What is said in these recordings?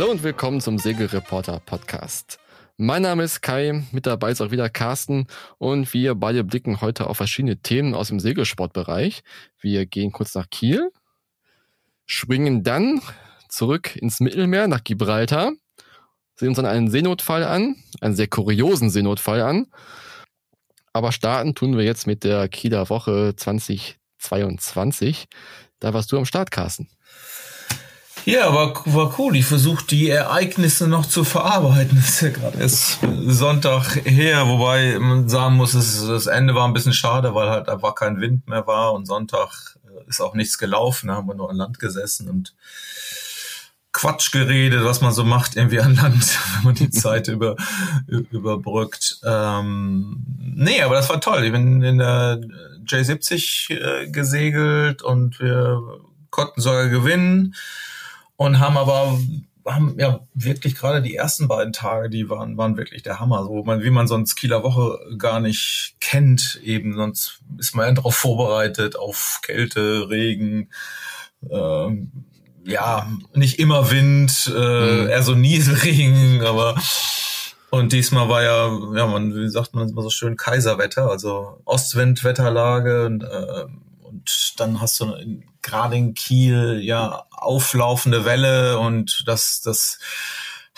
Hallo und willkommen zum Segelreporter Podcast. Mein Name ist Kai, mit dabei ist auch wieder Carsten und wir beide blicken heute auf verschiedene Themen aus dem Segelsportbereich. Wir gehen kurz nach Kiel, schwingen dann zurück ins Mittelmeer nach Gibraltar, sehen uns dann einen Seenotfall an, einen sehr kuriosen Seenotfall an. Aber starten tun wir jetzt mit der Kieler Woche 2022. Da warst du am Start, Carsten. Ja, war, war cool. Ich versuche die Ereignisse noch zu verarbeiten. Das ist ja gerade erst Sonntag her, wobei man sagen muss, es, das Ende war ein bisschen schade, weil halt einfach kein Wind mehr war und Sonntag äh, ist auch nichts gelaufen. Da haben wir nur an Land gesessen und Quatsch geredet, was man so macht irgendwie an Land, wenn man die Zeit über, überbrückt. Ähm, nee, aber das war toll. Ich bin in der J70 äh, gesegelt und wir konnten sogar gewinnen und haben aber haben ja wirklich gerade die ersten beiden Tage, die waren waren wirklich der Hammer, so man, wie man sonst Kieler Woche gar nicht kennt, eben sonst ist man ja darauf vorbereitet auf Kälte, Regen, ähm, ja nicht immer Wind, äh, mhm. eher so Nieselregen, aber und diesmal war ja, ja, man, wie sagt man immer so schön, Kaiserwetter, also Ostwindwetterlage und, äh, und dann hast du gerade in Kiel ja auflaufende Welle und das, das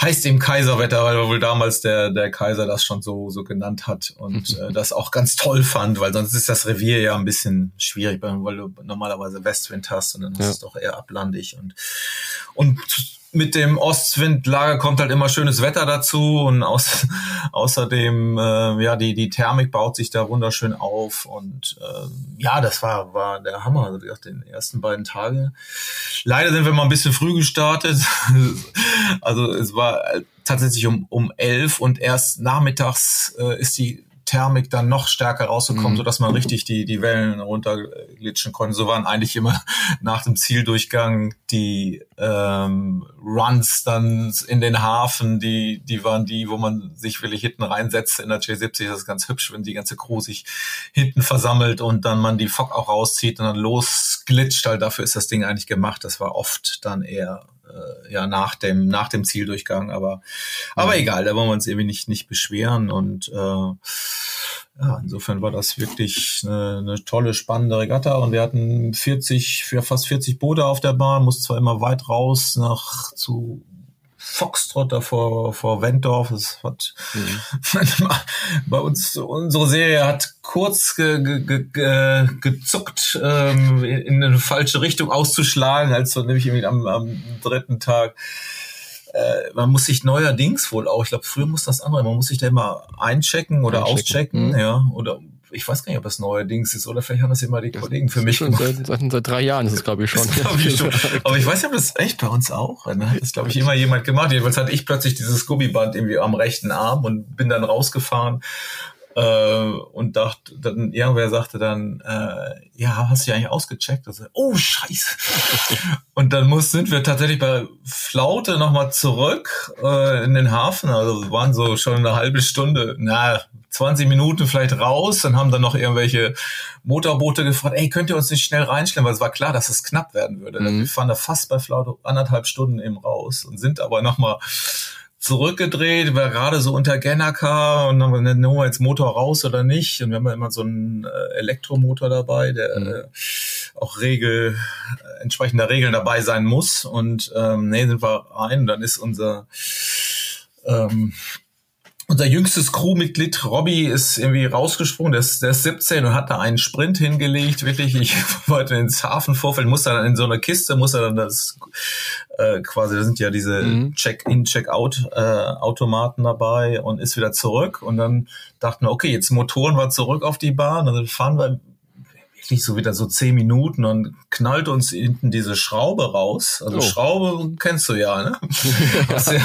heißt eben Kaiserwetter, weil wohl damals der, der Kaiser das schon so, so genannt hat und äh, das auch ganz toll fand, weil sonst ist das Revier ja ein bisschen schwierig, weil du normalerweise Westwind hast und dann ja. ist es doch eher ablandig und, und mit dem Ostwindlager kommt halt immer schönes Wetter dazu und aus, außerdem äh, ja die die Thermik baut sich da wunderschön auf und äh, ja das war war der Hammer also gesagt, den ersten beiden Tage. Leider sind wir mal ein bisschen früh gestartet. Also es war tatsächlich um um elf und erst nachmittags äh, ist die Thermik dann noch stärker rausgekommen, mhm. so dass man richtig die, die Wellen runterglitschen konnte. So waren eigentlich immer nach dem Zieldurchgang die ähm, Runs dann in den Hafen, die, die waren die, wo man sich wirklich hinten reinsetzt. In der J70 das ist ganz hübsch, wenn die ganze Crew sich hinten versammelt und dann man die Fock auch rauszieht und dann losglitscht. Halt dafür ist das Ding eigentlich gemacht. Das war oft dann eher äh, ja nach dem nach dem Zieldurchgang, aber aber mhm. egal, da wollen wir uns irgendwie nicht nicht beschweren und äh, ja, insofern war das wirklich eine, eine tolle spannende Regatta und wir hatten 40 für fast 40 Boote auf der Bahn, muss zwar immer weit raus nach zu Foxtrot da vor, vor Wendorf. Es hat mhm. bei uns, unsere Serie hat kurz ge, ge, ge, gezuckt, ähm, in eine falsche Richtung auszuschlagen, als wir nämlich irgendwie am, am dritten Tag äh, man muss sich neuerdings wohl auch, ich glaube, früher muss das andere, man muss sich da immer einchecken oder auschecken, mhm. ja, oder ich weiß gar nicht, ob das neuerdings ist oder vielleicht haben das immer die das Kollegen für mich schon gemacht. Seit, seit, seit, drei Jahren ist es, glaube ich, schon. glaub ich schon. Aber ich weiß nicht, ob das echt bei uns auch. Dann hat das, glaube ich, immer jemand gemacht. Jedenfalls hatte ich plötzlich dieses Gummiband irgendwie am rechten Arm und bin dann rausgefahren äh, und dachte dann irgendwer sagte dann äh, ja hast du ja eigentlich ausgecheckt also, oh scheiße und dann muss sind wir tatsächlich bei Flaute nochmal zurück äh, in den Hafen also waren so schon eine halbe Stunde na 20 Minuten vielleicht raus und haben dann noch irgendwelche Motorboote gefragt, ey, könnt ihr uns nicht schnell reinstellen, weil es war klar, dass es knapp werden würde. Mhm. Wir fahren da fast bei Flaute anderthalb Stunden eben raus und sind aber nochmal zurückgedreht, war gerade so unter Gennaker und dann haben wir, nehmen wir jetzt Motor raus oder nicht? Und wir haben ja immer so einen äh, Elektromotor dabei, der mhm. äh, auch Regel, äh, entsprechender Regeln dabei sein muss. Und ähm, nee, sind wir rein und dann ist unser ähm, unser jüngstes Crewmitglied Robby ist irgendwie rausgesprungen, der ist, der ist 17 und hat da einen Sprint hingelegt, wirklich. Ich wollte ins Hafenvorfeld, muss dann in so einer Kiste, muss er dann das äh, quasi, da sind ja diese mhm. Check-in, Check-out-Automaten äh, dabei und ist wieder zurück. Und dann dachten wir, okay, jetzt Motoren wir zurück auf die Bahn, dann fahren wir wirklich so wieder so zehn Minuten und knallt uns hinten diese Schraube raus. Also oh. Schraube kennst du ja, ne? ja.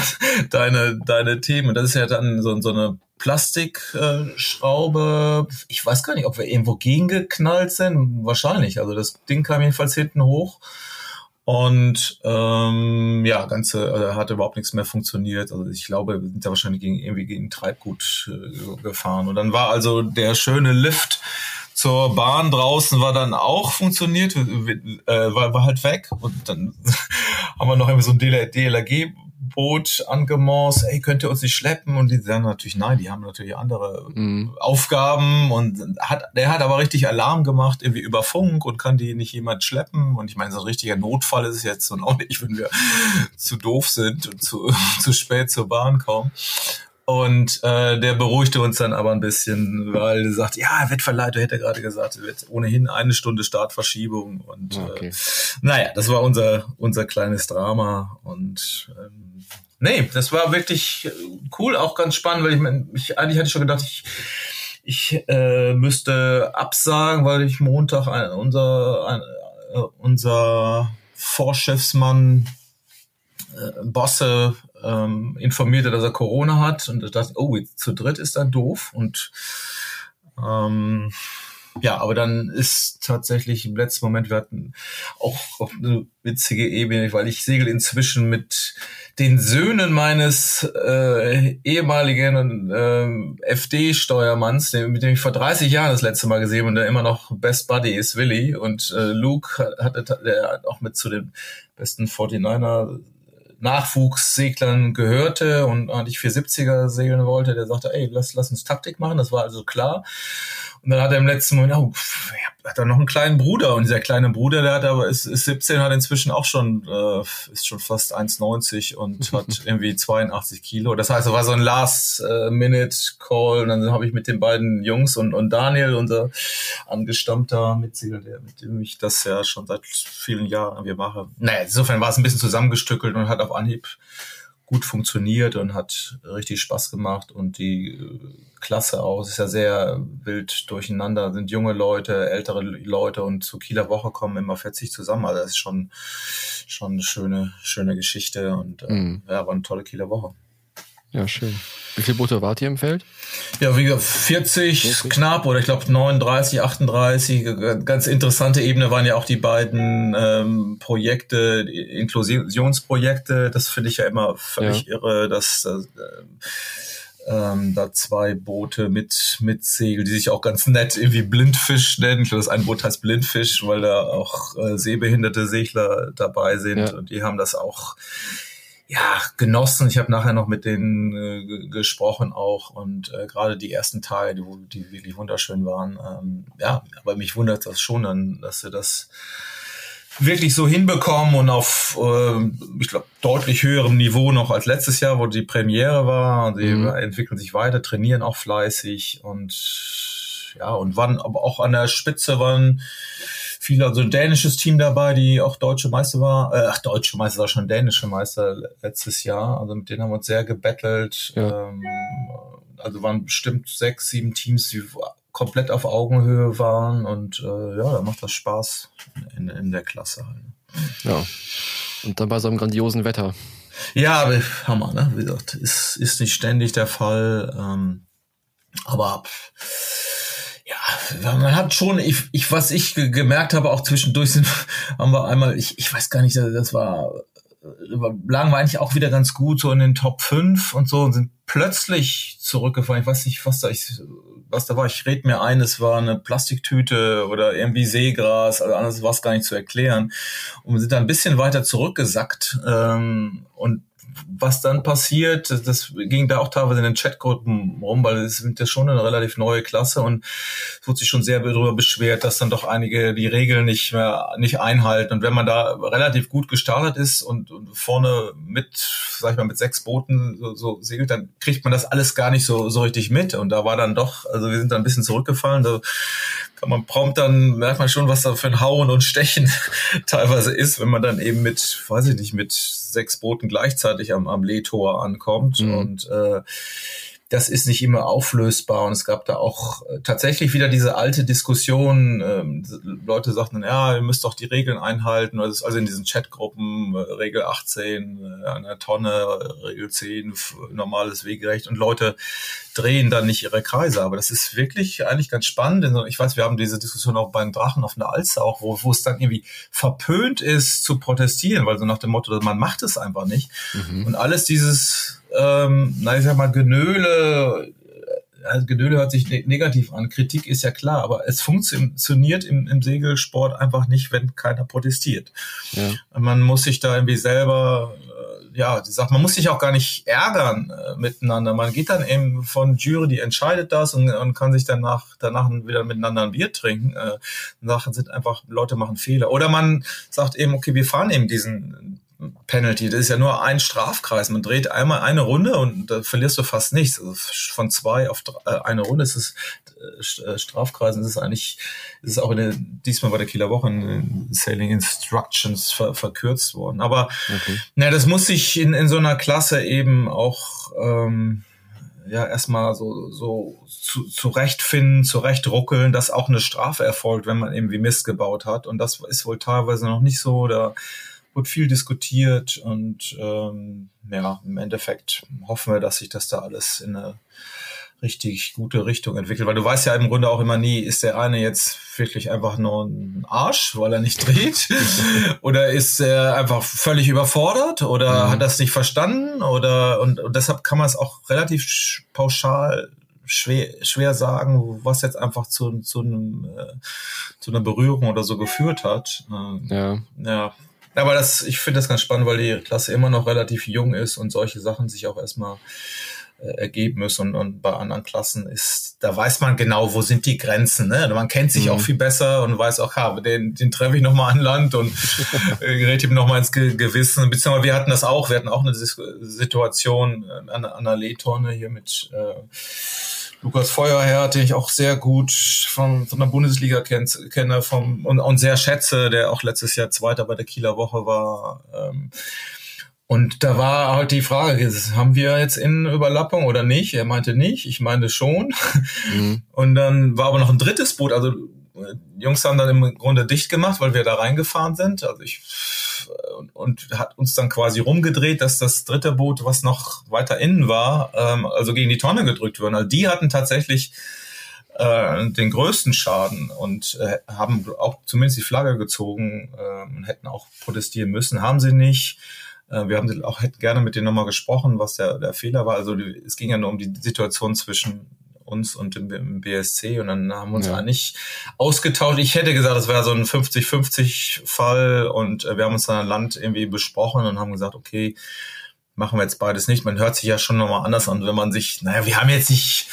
deine, deine Themen. Das ist ja dann so, so eine Plastikschraube. Äh, ich weiß gar nicht, ob wir irgendwo gegengeknallt sind. Wahrscheinlich. Also das Ding kam jedenfalls hinten hoch. Und ähm, ja, ganze also hat überhaupt nichts mehr funktioniert. Also ich glaube, wir sind da wahrscheinlich gegen, irgendwie gegen Treibgut äh, gefahren. Und dann war also der schöne Lift zur Bahn draußen war dann auch funktioniert, äh, war, war halt weg und dann haben wir noch irgendwie so ein DLRG Boot angemorst, ey, könnt ihr uns nicht schleppen? Und die sagen natürlich, nein, die haben natürlich andere mhm. Aufgaben und hat, der hat aber richtig Alarm gemacht, irgendwie über Funk und kann die nicht jemand schleppen. Und ich meine, so ein richtiger Notfall ist es jetzt und auch nicht, wenn wir zu doof sind und zu, zu spät zur Bahn kommen. Und äh, der beruhigte uns dann aber ein bisschen, weil er sagt, ja, Wettverleitung hätte gerade gesagt, es wird ohnehin eine Stunde Startverschiebung. Und äh, okay. äh, naja, das war unser, unser kleines Drama. Und ähm, nee, das war wirklich cool, auch ganz spannend, weil ich, mein, ich eigentlich hatte ich schon gedacht, ich, ich äh, müsste absagen, weil ich Montag ein, unser, ein, äh, unser Vorchefsmann äh, Bosse ähm, informierte, dass er Corona hat und dachte, oh, jetzt zu dritt ist dann doof und ähm, ja, aber dann ist tatsächlich im letzten Moment, wir hatten auch, auch eine witzige Ebene, weil ich segel inzwischen mit den Söhnen meines äh, ehemaligen äh, FD-Steuermanns, mit dem ich vor 30 Jahren das letzte Mal gesehen und der immer noch Best Buddy ist, Willy. Und äh, Luke hatte der auch mit zu den besten 49er Nachwuchsseglern gehörte und eigentlich 470er segeln wollte, der sagte, ey, lass, lass uns Taktik machen. Das war also klar. Und dann hat er im letzten Moment, oh, hat er noch einen kleinen Bruder und dieser kleine Bruder, der hat aber ist, ist 17, hat inzwischen auch schon äh, ist schon fast 1,90 und hat irgendwie 82 Kilo. Das heißt, es war so ein Last-Minute-Call und dann habe ich mit den beiden Jungs und, und Daniel, unser angestammter Mitsegler, der mit dem ich das ja schon seit vielen Jahren irgendwie mache. Naja, insofern war es ein bisschen zusammengestückelt und hat auf Anhieb gut funktioniert und hat richtig Spaß gemacht und die äh, Klasse aus. Ist ja sehr wild durcheinander, sind junge Leute, ältere Leute und zu Kieler Woche kommen immer 40 zusammen. Also das ist schon, schon eine schöne, schöne Geschichte und äh, mhm. ja, war eine tolle Kieler Woche. Ja, schön. Wie viele Boote wart ihr im Feld? Ja, wie gesagt, 40, 40? knapp oder ich glaube 39, 38. Ganz interessante Ebene waren ja auch die beiden ähm, Projekte, Inklusionsprojekte. Das finde ich ja immer völlig ja. irre, dass äh, ähm, da zwei Boote mit, mit Segel, die sich auch ganz nett irgendwie Blindfisch nennen. Ich glaube, das ein Boot heißt Blindfisch, weil da auch äh, sehbehinderte Segler dabei sind ja. und die haben das auch ja, genossen. Ich habe nachher noch mit denen äh, gesprochen auch und äh, gerade die ersten Tage, die, die wirklich wunderschön waren. Ähm, ja, aber mich wundert das schon dann, dass sie das wirklich so hinbekommen und auf, äh, ich glaube, deutlich höherem Niveau noch als letztes Jahr, wo die Premiere war. Und sie mhm. entwickeln sich weiter, trainieren auch fleißig und ja, und waren aber auch an der Spitze waren viele, also ein dänisches Team dabei, die auch deutsche Meister war, äh, ach, deutsche Meister war schon dänische Meister letztes Jahr. Also mit denen haben wir uns sehr gebettelt. Ja. Ähm, also waren bestimmt sechs, sieben Teams, die komplett auf Augenhöhe waren und äh, ja, da macht das Spaß in, in der Klasse halt. Ja. Und dann bei so einem grandiosen Wetter. Ja, Hammer, ne? Wie gesagt, ist, ist nicht ständig der Fall. Ähm, aber ja, man hat schon, ich, ich was ich gemerkt habe, auch zwischendurch sind, haben wir einmal, ich, ich weiß gar nicht, das war, lagen wir eigentlich auch wieder ganz gut so in den Top 5 und so und sind plötzlich zurückgefallen. Ich weiß nicht, was da ich was da war. Ich red mir ein, es war eine Plastiktüte oder irgendwie Seegras, also anders war es gar nicht zu erklären. Und wir sind da ein bisschen weiter zurückgesackt ähm, und was dann passiert, das ging da auch teilweise in den Chatgruppen rum, weil es sind ja schon eine relativ neue Klasse und es wurde sich schon sehr darüber beschwert, dass dann doch einige die Regeln nicht mehr nicht einhalten. Und wenn man da relativ gut gestartet ist und, und vorne mit, sag ich mal, mit sechs Booten so, so segelt, dann kriegt man das alles gar nicht so, so richtig mit. Und da war dann doch, also wir sind da ein bisschen zurückgefallen. Da kann man prompt dann, merkt man schon, was da für ein Hauen und Stechen teilweise ist, wenn man dann eben mit, weiß ich nicht, mit sechs Booten gleichzeitig am, am Lehtor ankommt. Mhm. Und äh, das ist nicht immer auflösbar und es gab da auch äh, tatsächlich wieder diese alte Diskussion. Ähm, Leute sagten, ja, ihr müsst doch die Regeln einhalten. Also, also in diesen Chatgruppen, äh, Regel 18, äh, eine Tonne, Regel 10, normales Wegerecht und Leute drehen dann nicht ihre Kreise. Aber das ist wirklich eigentlich ganz spannend. Ich weiß, wir haben diese Diskussion auch beim Drachen auf der Alster auch, wo, wo es dann irgendwie verpönt ist zu protestieren, weil so nach dem Motto, man macht es einfach nicht. Mhm. Und alles dieses ähm, na ich sag mal, Genöle, also Genöle hört sich ne negativ an, Kritik ist ja klar, aber es funktioniert im, im Segelsport einfach nicht, wenn keiner protestiert. Ja. Man muss sich da irgendwie selber äh, ja, die sagt, man muss sich auch gar nicht ärgern äh, miteinander. Man geht dann eben von Jury, die entscheidet das und, und kann sich danach, danach wieder miteinander ein Bier trinken. Äh, Sachen sind einfach, Leute machen Fehler. Oder man sagt eben, okay, wir fahren eben diesen Penalty. Das ist ja nur ein Strafkreis. Man dreht einmal eine Runde und da verlierst du fast nichts. Also von zwei auf drei, äh, eine Runde ist es äh, äh, Strafkreisen. Das ist eigentlich, das ist auch in der, diesmal bei der Kieler Woche in Sailing Instructions ver, verkürzt worden. Aber okay. na, das muss sich in, in so einer Klasse eben auch ähm, ja erstmal so, so zu, zurechtfinden, zurechtruckeln, dass auch eine Strafe erfolgt, wenn man eben wie Mist gebaut hat. Und das ist wohl teilweise noch nicht so. Da wurde viel diskutiert und ähm, ja, im Endeffekt hoffen wir, dass sich das da alles in eine richtig gute Richtung entwickelt, weil du weißt ja im Grunde auch immer nie, ist der eine jetzt wirklich einfach nur ein Arsch, weil er nicht dreht, oder ist er einfach völlig überfordert oder mhm. hat das nicht verstanden oder und, und deshalb kann man es auch relativ pauschal schwer, schwer sagen, was jetzt einfach zu, zu, einem, äh, zu einer Berührung oder so geführt hat. Ähm, ja. ja, aber das, ich finde das ganz spannend, weil die Klasse immer noch relativ jung ist und solche Sachen sich auch erstmal äh, ergeben müssen. Und, und bei anderen Klassen ist, da weiß man genau, wo sind die Grenzen. Ne? Man kennt sich mhm. auch viel besser und weiß auch, ha, den, den treffe ich nochmal an Land und äh, gerät ihm nochmal ins Ge Gewissen. Beziehungsweise wir hatten das auch, wir hatten auch eine Situation äh, an, an der Lehtonne hier mit äh, Lukas Feuerherr, den ich auch sehr gut von, von der Bundesliga kenn, kenne vom, und, und sehr schätze, der auch letztes Jahr Zweiter bei der Kieler Woche war. Ähm, und da war halt die Frage, haben wir jetzt in Überlappung oder nicht? Er meinte nicht, ich meinte schon. Mhm. Und dann war aber noch ein drittes Boot. Also die Jungs haben dann im Grunde dicht gemacht, weil wir da reingefahren sind. Also ich und, und hat uns dann quasi rumgedreht, dass das dritte Boot, was noch weiter innen war, ähm, also gegen die Tonne gedrückt wurde. Also die hatten tatsächlich äh, den größten Schaden und äh, haben auch zumindest die Flagge gezogen äh, und hätten auch protestieren müssen, haben sie nicht. Äh, wir haben auch hätten gerne mit denen nochmal gesprochen, was der, der Fehler war. Also die, es ging ja nur um die Situation zwischen uns und im, BSC und dann haben wir uns ja. eigentlich ausgetauscht. Ich hätte gesagt, das wäre so ein 50-50 Fall und äh, wir haben uns dann an Land irgendwie besprochen und haben gesagt, okay, machen wir jetzt beides nicht. Man hört sich ja schon nochmal anders an, wenn man sich, naja, wir haben jetzt nicht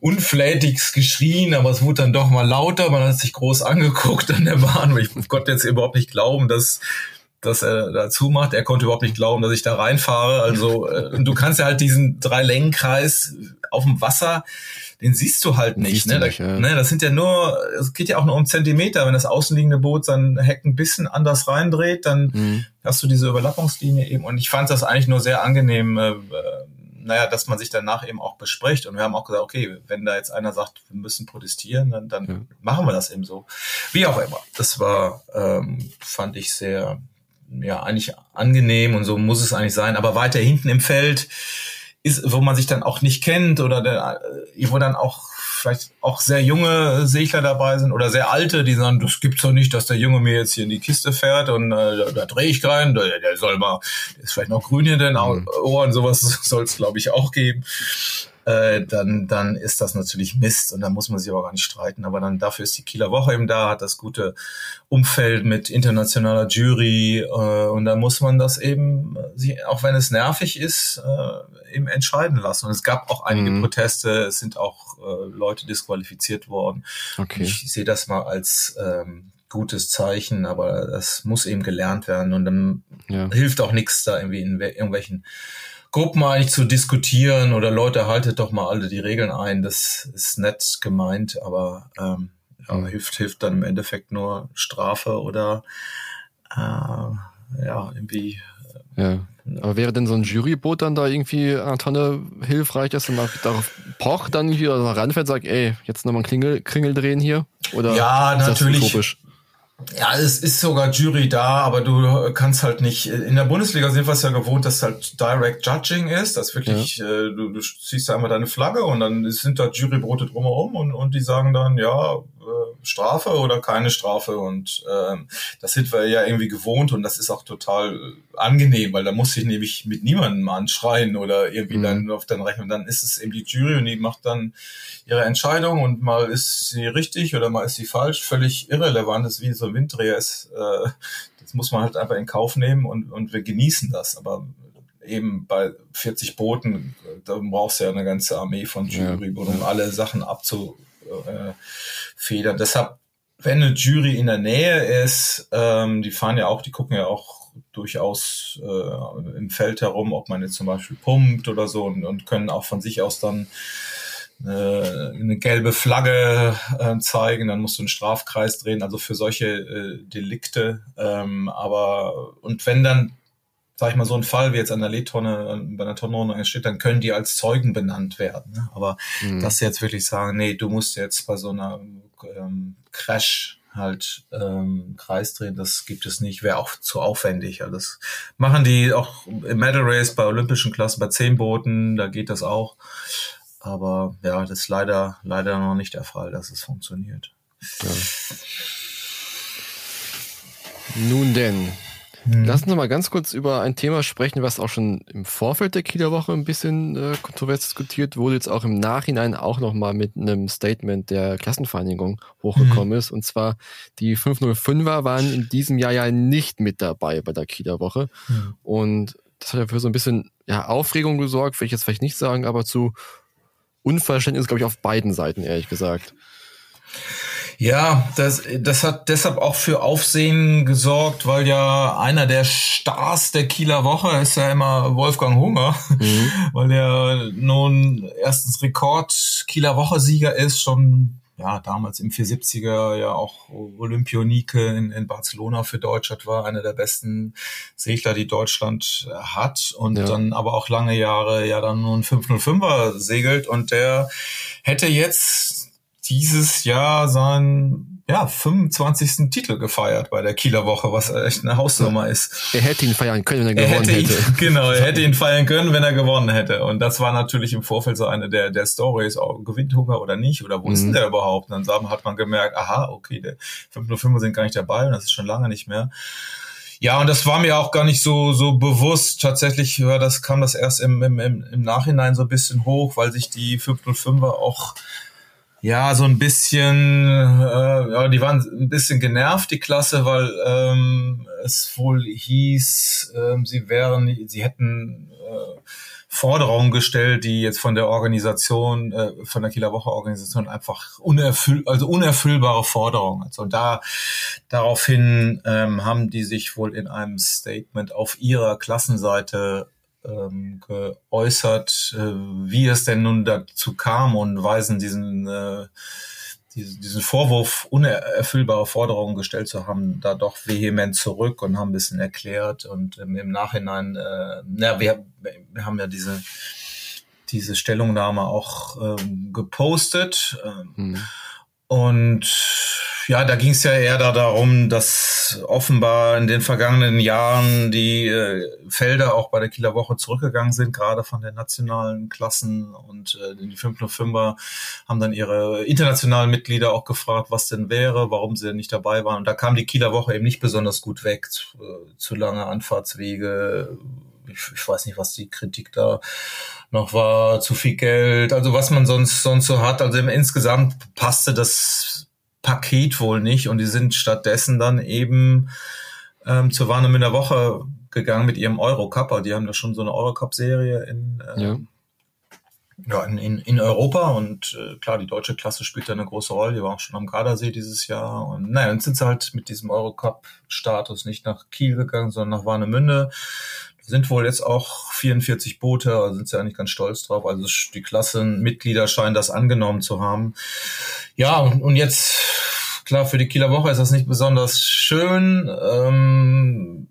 unflätig geschrien, aber es wurde dann doch mal lauter, man hat sich groß angeguckt an der Bahn. Ich konnte jetzt überhaupt nicht glauben, dass dass er dazu macht. Er konnte überhaupt nicht glauben, dass ich da reinfahre. Also äh, du kannst ja halt diesen drei Längenkreis auf dem Wasser, den siehst du halt nicht. Ne? Nicht, ja. ne? Das sind ja nur, es geht ja auch nur um Zentimeter. Wenn das außenliegende Boot sein Heck ein bisschen anders reindreht, dann mhm. hast du diese Überlappungslinie eben. Und ich fand das eigentlich nur sehr angenehm, äh, naja, dass man sich danach eben auch bespricht. Und wir haben auch gesagt, okay, wenn da jetzt einer sagt, wir müssen protestieren, dann, dann ja. machen wir das eben so. Wie auch immer. Das war, ähm, fand ich sehr, ja, eigentlich angenehm und so muss es eigentlich sein. Aber weiter hinten im Feld ist, wo man sich dann auch nicht kennt oder der, äh, wo dann auch vielleicht auch sehr junge Segler dabei sind oder sehr alte, die sagen, das gibt's doch nicht, dass der Junge mir jetzt hier in die Kiste fährt und äh, da, drehe ich keinen, der, der soll mal, der ist vielleicht noch grün in den mhm. Ohren, sowas soll es glaube ich auch geben äh, dann, dann ist das natürlich Mist und da muss man sich aber gar nicht streiten. Aber dann dafür ist die Kieler Woche eben da, hat das gute Umfeld mit internationaler Jury äh, und da muss man das eben, auch wenn es nervig ist, äh, eben entscheiden lassen. Und es gab auch einige mhm. Proteste, es sind auch äh, Leute disqualifiziert worden. Okay. Ich sehe das mal als ähm, gutes Zeichen, aber das muss eben gelernt werden und dann ja. hilft auch nichts da irgendwie in irgendwelchen Gruppen eigentlich zu diskutieren oder Leute, haltet doch mal alle die Regeln ein. Das ist nett gemeint, aber ähm, ja, mhm. hilft, hilft dann im Endeffekt nur Strafe oder äh, ja, irgendwie. Äh, ja. Aber wäre denn so ein Juryboot dann da irgendwie der Tonne hilfreich, dass man darauf pocht, dann hier ranfällt, sagt, ey, jetzt nochmal einen Klingel, Klingel drehen hier? Oder ja, natürlich. Ja, es ist sogar Jury da, aber du kannst halt nicht. In der Bundesliga sind wir es ja gewohnt, dass halt Direct Judging ist, dass wirklich, ja. äh, du, du ziehst da einmal deine Flagge und dann sind da Jurybrote drumherum und, und die sagen dann, ja, Strafe oder keine Strafe. Und ähm, das sind wir ja irgendwie gewohnt und das ist auch total angenehm, weil da muss ich nämlich mit niemandem anschreien oder irgendwie mhm. dann auf den Rechnung. Dann ist es eben die Jury und die macht dann ihre Entscheidung und mal ist sie richtig oder mal ist sie falsch. Völlig irrelevant, das ist wie so ein Winddreher ist. Äh, das muss man halt einfach in Kauf nehmen und, und wir genießen das. Aber eben bei 40 Booten, da brauchst du ja eine ganze Armee von Jury, ja. um alle Sachen abzufedern. Deshalb, wenn eine Jury in der Nähe ist, ähm, die fahren ja auch, die gucken ja auch durchaus äh, im Feld herum, ob man jetzt zum Beispiel pumpt oder so und, und können auch von sich aus dann äh, eine gelbe Flagge äh, zeigen, dann musst du einen Strafkreis drehen, also für solche äh, Delikte. Ähm, aber und wenn dann, sag ich mal, so ein Fall wie jetzt an der Leadtonne, bei einer Tonnenrunde entsteht, dann können die als Zeugen benannt werden. Ne? Aber mhm. dass sie jetzt wirklich sagen, nee, du musst jetzt bei so einer ähm, Crash halt ähm, Kreis drehen, das gibt es nicht, wäre auch zu aufwendig. Also das machen die auch im Medal Race bei olympischen Klassen, bei zehn Booten, da geht das auch. Aber ja, das ist leider, leider noch nicht der Fall, dass es funktioniert. Ja. Nun denn, hm. Lassen wir mal ganz kurz über ein Thema sprechen, was auch schon im Vorfeld der Kieler Woche ein bisschen äh, kontrovers diskutiert wurde, jetzt auch im Nachhinein auch nochmal mit einem Statement der Klassenvereinigung hochgekommen hm. ist. Und zwar die 505er waren in diesem Jahr ja nicht mit dabei bei der Kieler Woche. Hm. Und das hat ja für so ein bisschen ja, Aufregung gesorgt, will ich jetzt vielleicht nicht sagen, aber zu Unverständnis, glaube ich, auf beiden Seiten, ehrlich gesagt. Ja, das, das hat deshalb auch für Aufsehen gesorgt, weil ja einer der Stars der Kieler Woche ist ja immer Wolfgang Hunger, mhm. weil der nun erstens Rekord Kieler Woche-Sieger ist, schon ja, damals im 470er ja auch Olympionike in, in Barcelona für Deutschland war, einer der besten Segler, die Deutschland hat und ja. dann aber auch lange Jahre ja dann nur ein 505er segelt und der hätte jetzt dieses Jahr seinen ja, 25. Titel gefeiert bei der Kieler Woche, was echt eine Hausnummer ist. Er hätte ihn feiern können, wenn er, er gewonnen hätte. Ihn, genau, er hätte ihn feiern können, wenn er gewonnen hätte. Und das war natürlich im Vorfeld so eine der, der Stories, auch gewinnt Hunger oder nicht, oder wo mhm. ist denn der überhaupt? Und dann hat man gemerkt, aha, okay, der 505 sind gar nicht dabei und das ist schon lange nicht mehr. Ja, und das war mir auch gar nicht so so bewusst. Tatsächlich ja, das kam das erst im, im, im Nachhinein so ein bisschen hoch, weil sich die 505er auch ja, so ein bisschen, äh, ja, die waren ein bisschen genervt, die Klasse, weil ähm, es wohl hieß, äh, sie wären, sie hätten äh, Forderungen gestellt, die jetzt von der Organisation, äh, von der Kieler Woche Organisation einfach unerfüll, also unerfüllbare Forderungen. Also da daraufhin ähm, haben die sich wohl in einem Statement auf ihrer Klassenseite ähm, geäußert, äh, wie es denn nun dazu kam und weisen diesen, äh, diesen, Vorwurf, unerfüllbare Forderungen gestellt zu haben, da doch vehement zurück und haben ein bisschen erklärt und ähm, im Nachhinein, äh, na, wir, wir haben ja diese diese Stellungnahme auch ähm, gepostet. Ähm, mhm. Und ja, da ging es ja eher da darum, dass offenbar in den vergangenen Jahren die äh, Felder auch bei der Kieler Woche zurückgegangen sind, gerade von den nationalen Klassen und äh, die 505er haben dann ihre internationalen Mitglieder auch gefragt, was denn wäre, warum sie denn nicht dabei waren. Und da kam die Kieler Woche eben nicht besonders gut weg, zu, äh, zu lange Anfahrtswege, ich, ich weiß nicht, was die Kritik da noch war, zu viel Geld, also was man sonst sonst so hat. Also insgesamt passte das Paket wohl nicht und die sind stattdessen dann eben ähm, zur Warnemünder Woche gegangen mit ihrem Eurocup. Die haben da schon so eine Eurocup-Serie in, äh, ja. ja. in, in, in Europa und äh, klar, die deutsche Klasse spielt da eine große Rolle. Die war auch schon am Gardasee dieses Jahr und naja, dann sind sie halt mit diesem Eurocup-Status nicht nach Kiel gegangen, sondern nach Warnemünde sind wohl jetzt auch 44 Boote, da sind sie eigentlich ganz stolz drauf. Also die Klassenmitglieder scheinen das angenommen zu haben. Ja, und jetzt, klar, für die Kieler Woche ist das nicht besonders schön. Ähm,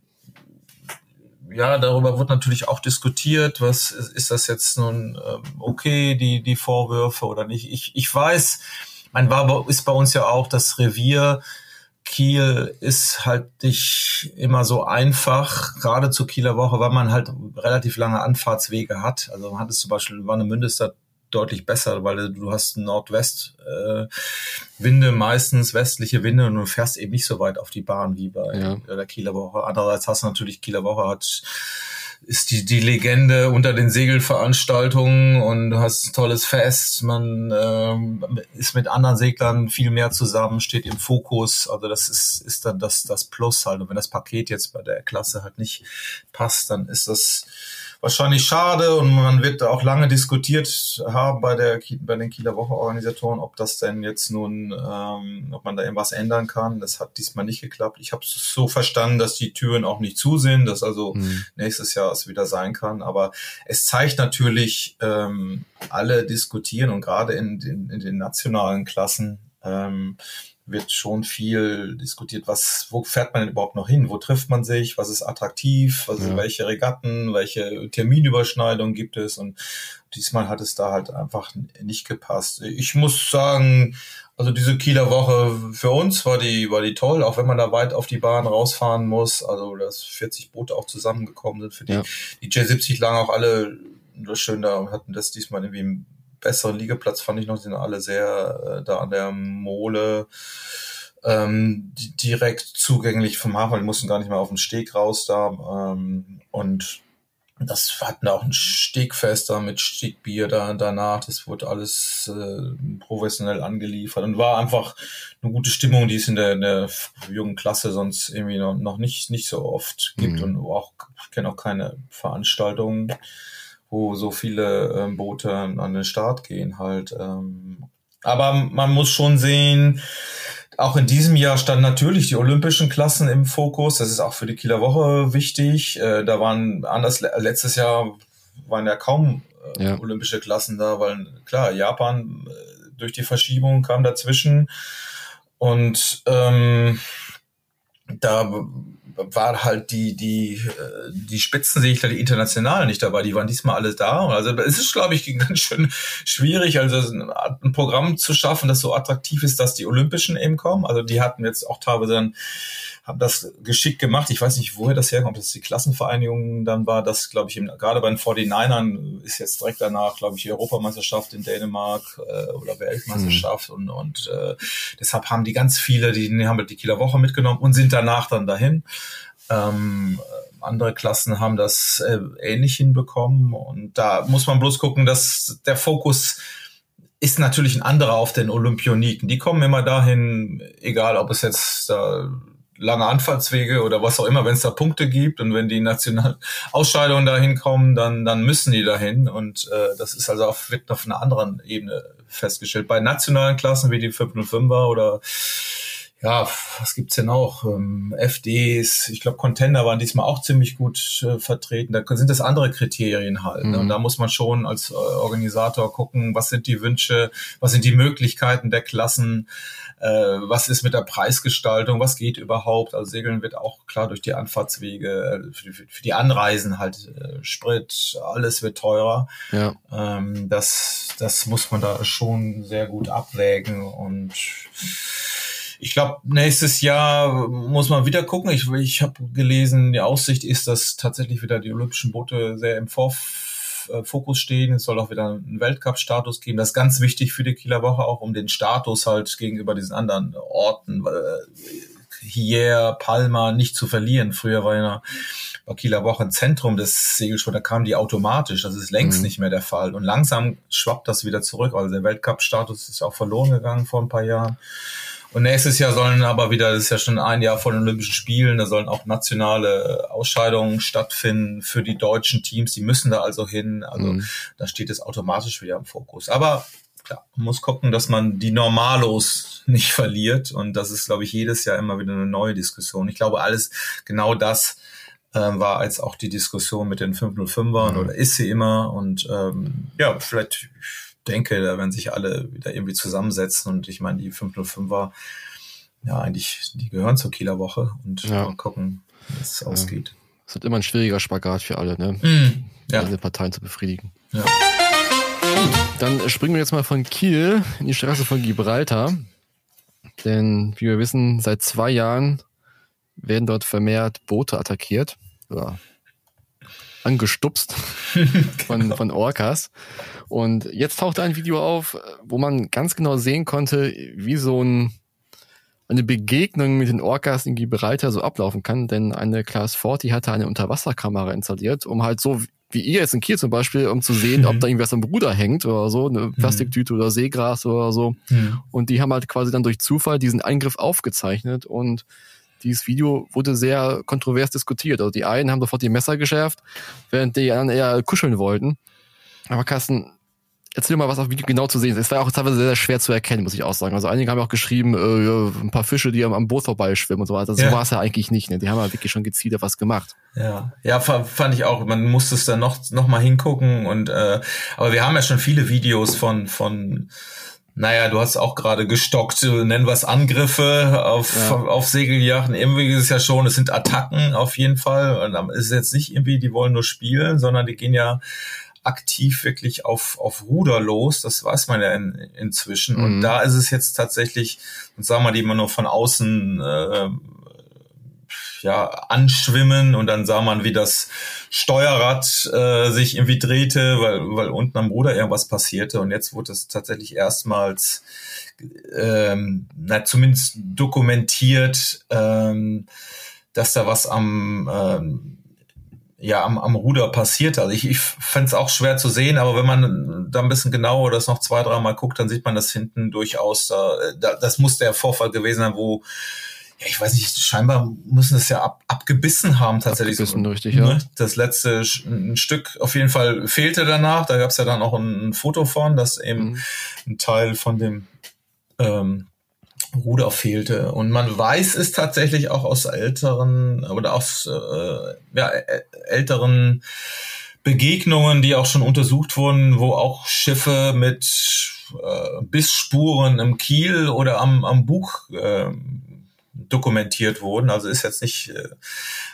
ja, darüber wird natürlich auch diskutiert, was ist das jetzt nun ähm, okay, die, die Vorwürfe oder nicht. Ich, ich weiß, mein war ist bei uns ja auch das Revier Kiel ist halt nicht immer so einfach, gerade zur Kieler Woche, weil man halt relativ lange Anfahrtswege hat. Also man hat es zum Beispiel, Warnemünde ist da deutlich besser, weil du hast Nordwest-Winde, äh, meistens westliche Winde und du fährst eben nicht so weit auf die Bahn wie bei ja. der Kieler Woche. Andererseits hast du natürlich, Kieler Woche hat ist die, die Legende unter den Segelveranstaltungen und du hast ein tolles Fest. Man ähm, ist mit anderen Seglern viel mehr zusammen, steht im Fokus. Also das ist, ist dann das, das Plus halt. Und wenn das Paket jetzt bei der Klasse halt nicht passt, dann ist das wahrscheinlich schade und man wird auch lange diskutiert haben bei der bei den Kieler Woche-Organisatoren, ob das denn jetzt nun, ähm, ob man da irgendwas ändern kann. Das hat diesmal nicht geklappt. Ich habe es so verstanden, dass die Türen auch nicht zu sind, dass also mhm. nächstes Jahr es wieder sein kann. Aber es zeigt natürlich, ähm, alle diskutieren und gerade in, in, in den nationalen Klassen ähm, wird schon viel diskutiert, was, wo fährt man denn überhaupt noch hin? Wo trifft man sich? Was ist attraktiv? Also ja. welche Regatten, welche Terminüberschneidungen gibt es? Und diesmal hat es da halt einfach nicht gepasst. Ich muss sagen, also diese Kieler Woche für uns war die, war die toll, auch wenn man da weit auf die Bahn rausfahren muss. Also, dass 40 Boote auch zusammengekommen sind für die, ja. die J70 lagen auch alle schön da und hatten das diesmal irgendwie besseren Liegeplatz fand ich noch, sind alle sehr äh, da an der Mole ähm, direkt zugänglich vom Hafen. Die mussten gar nicht mehr auf den Steg raus da. Ähm, und das hatten auch ein Stegfest da mit Stegbier da danach. Das wurde alles äh, professionell angeliefert und war einfach eine gute Stimmung, die es in der, in der jungen Klasse sonst irgendwie noch, noch nicht, nicht so oft gibt. Mhm. Und auch, ich kenne auch keine Veranstaltungen wo so viele ähm, Boote an den Start gehen halt. Ähm. Aber man muss schon sehen, auch in diesem Jahr standen natürlich die olympischen Klassen im Fokus. Das ist auch für die Kieler Woche wichtig. Äh, da waren anders letztes Jahr waren ja kaum äh, ja. olympische Klassen da, weil klar Japan äh, durch die Verschiebung kam dazwischen und ähm, da war halt die, die, äh, die Spitzen sehe ich da, die internationalen nicht dabei, die waren diesmal alle da. Also es ist, glaube ich, ganz schön schwierig, also ein Programm zu schaffen, das so attraktiv ist, dass die Olympischen eben kommen. Also die hatten jetzt auch teilweise dann haben das geschickt gemacht. Ich weiß nicht, woher das herkommt, dass die Klassenvereinigung dann war. Das, glaube ich, gerade bei den 49ern ist jetzt direkt danach, glaube ich, die Europameisterschaft in Dänemark äh, oder Weltmeisterschaft. Mhm. Und, und äh, deshalb haben die ganz viele, die, die haben die Kieler Woche mitgenommen und sind danach dann dahin. Ähm, andere Klassen haben das äh, ähnlich hinbekommen. Und da muss man bloß gucken, dass der Fokus ist natürlich ein anderer auf den Olympioniken. Die kommen immer dahin, egal ob es jetzt da lange Anfahrtswege oder was auch immer, wenn es da Punkte gibt und wenn die nationalen Ausscheidungen dahin kommen, dann, dann müssen die dahin und äh, das ist also auf, wird auf einer anderen Ebene festgestellt. Bei nationalen Klassen wie die 505er oder ja, was gibt's denn auch? Ähm, FDs, ich glaube, Contender waren diesmal auch ziemlich gut äh, vertreten. Da sind das andere Kriterien halt. Mhm. Ne? Und da muss man schon als äh, Organisator gucken, was sind die Wünsche, was sind die Möglichkeiten der Klassen, äh, was ist mit der Preisgestaltung, was geht überhaupt. Also Segeln wird auch klar durch die Anfahrtswege, äh, für, die, für, die Anreisen halt äh, Sprit, alles wird teurer. Ja. Ähm, das, das muss man da schon sehr gut abwägen und ich glaube, nächstes Jahr muss man wieder gucken. Ich, ich habe gelesen, die Aussicht ist, dass tatsächlich wieder die olympischen Boote sehr im Vorf äh, Fokus stehen. Es soll auch wieder einen Weltcup-Status geben. Das ist ganz wichtig für die Kieler Woche, auch um den Status halt gegenüber diesen anderen Orten, äh, hier, Palma, nicht zu verlieren. Früher war ja bei Kieler Woche ein Zentrum des Segelsports, da kamen die automatisch. Das ist längst mhm. nicht mehr der Fall. Und langsam schwappt das wieder zurück. Also der Weltcup-Status ist auch verloren gegangen vor ein paar Jahren. Und nächstes Jahr sollen aber wieder, das ist ja schon ein Jahr vor den Olympischen Spielen, da sollen auch nationale Ausscheidungen stattfinden für die deutschen Teams. Die müssen da also hin. Also mhm. da steht es automatisch wieder im Fokus. Aber klar, man muss gucken, dass man die Normalos nicht verliert. Und das ist, glaube ich, jedes Jahr immer wieder eine neue Diskussion. Ich glaube, alles genau das äh, war als auch die Diskussion mit den 505ern mhm. oder ist sie immer. Und ähm, ja, vielleicht denke, da werden sich alle wieder irgendwie zusammensetzen und ich meine, die 505er, ja, eigentlich, die gehören zur Kieler Woche und ja. mal gucken, wie es ja. ausgeht. Es wird immer ein schwieriger Spagat für alle, ne? Mm, ja. Alle Parteien zu befriedigen. Ja. Dann springen wir jetzt mal von Kiel in die Straße von Gibraltar. Denn wie wir wissen, seit zwei Jahren werden dort vermehrt Boote attackiert. Oder angestupst von, genau. von Orcas. Und jetzt taucht ein Video auf, wo man ganz genau sehen konnte, wie so ein, eine Begegnung mit den Orcas in Gibraltar so ablaufen kann. Denn eine Class 40 hatte eine Unterwasserkamera installiert, um halt so wie ihr jetzt in Kiel zum Beispiel, um zu sehen, ob da irgendwas am Bruder hängt oder so, eine mhm. Plastiktüte oder Seegras oder so. Mhm. Und die haben halt quasi dann durch Zufall diesen Eingriff aufgezeichnet und dieses Video wurde sehr kontrovers diskutiert. Also die einen haben sofort die Messer geschärft, während die anderen eher kuscheln wollten. Aber Carsten, erzähl mal, was auf Video genau zu sehen ist. Es war auch teilweise sehr, sehr schwer zu erkennen, muss ich auch sagen. Also einige haben auch geschrieben, äh, ein paar Fische, die am, am Boot vorbeischwimmen und so weiter. So ja. war es ja eigentlich nicht. Ne? Die haben ja wirklich schon gezielt was gemacht. Ja, ja, fand ich auch. Man musste es dann noch noch mal hingucken und äh, aber wir haben ja schon viele Videos von von naja, du hast auch gerade gestockt, nennen wir es Angriffe auf, ja. auf Segeljachten. Irgendwie ist es ja schon, es sind Attacken auf jeden Fall. Und es ist jetzt nicht irgendwie, die wollen nur spielen, sondern die gehen ja aktiv wirklich auf, auf Ruder los. Das weiß man ja in, inzwischen. Mhm. Und da ist es jetzt tatsächlich, sagen wir mal, die man nur von außen äh, ja, anschwimmen und dann sah man, wie das Steuerrad äh, sich irgendwie drehte, weil, weil unten am Ruder irgendwas passierte. Und jetzt wurde es tatsächlich erstmals ähm, na, zumindest dokumentiert, ähm, dass da was am ähm, ja am, am Ruder passiert. Also ich, ich fände es auch schwer zu sehen, aber wenn man da ein bisschen genauer das noch zwei, dreimal guckt, dann sieht man das hinten durchaus. Da, da, das muss der Vorfall gewesen sein, wo ja, ich weiß nicht, scheinbar müssen es ja ab, abgebissen haben tatsächlich. Abgebissen, richtig, ja. Ne? Das letzte ein Stück auf jeden Fall fehlte danach. Da gab es ja dann auch ein, ein, Foto von, dass eben mhm. ein Teil von dem ähm, Ruder fehlte. Und man weiß es tatsächlich auch aus älteren oder aus äh, ja, älteren Begegnungen, die auch schon untersucht wurden, wo auch Schiffe mit äh, Bissspuren im Kiel oder am, am Bug äh, dokumentiert wurden. Also ist jetzt nicht, äh,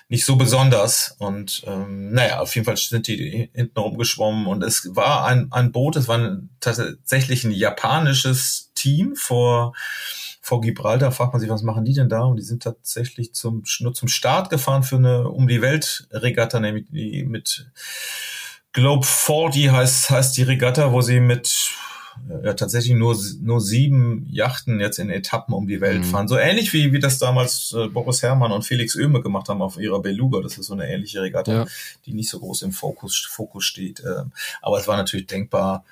nicht so besonders. Und ähm, naja, auf jeden Fall sind die hinten rumgeschwommen und es war ein, ein Boot, es war ein, tatsächlich ein japanisches Team vor vor Gibraltar fragt man sich, was machen die denn da? Und die sind tatsächlich zum, nur zum Start gefahren für eine um die Welt Regatta, nämlich die mit Globe 40 heißt, heißt die Regatta, wo sie mit ja, tatsächlich nur, nur sieben Yachten jetzt in Etappen um die Welt mhm. fahren. So ähnlich wie, wie das damals äh, Boris Herrmann und Felix Oehme gemacht haben auf ihrer Beluga. Das ist so eine ähnliche Regatta, ja. die nicht so groß im Fokus, Fokus steht. Ähm, aber es war natürlich denkbar,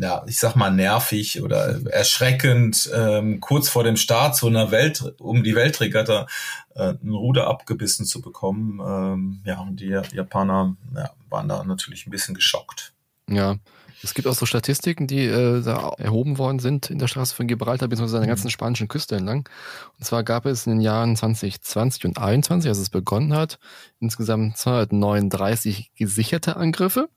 ja, ich sag mal nervig oder erschreckend, ähm, kurz vor dem Start zu einer Welt, um die Weltregatta äh, ein Ruder abgebissen zu bekommen. Ähm, ja, und die Japaner ja, waren da natürlich ein bisschen geschockt. Ja, es gibt auch so Statistiken, die äh, da erhoben worden sind in der Straße von Gibraltar bzw. an der ganzen mhm. spanischen Küste entlang. Und zwar gab es in den Jahren 2020 und 2021, als es begonnen hat, insgesamt 239 gesicherte Angriffe.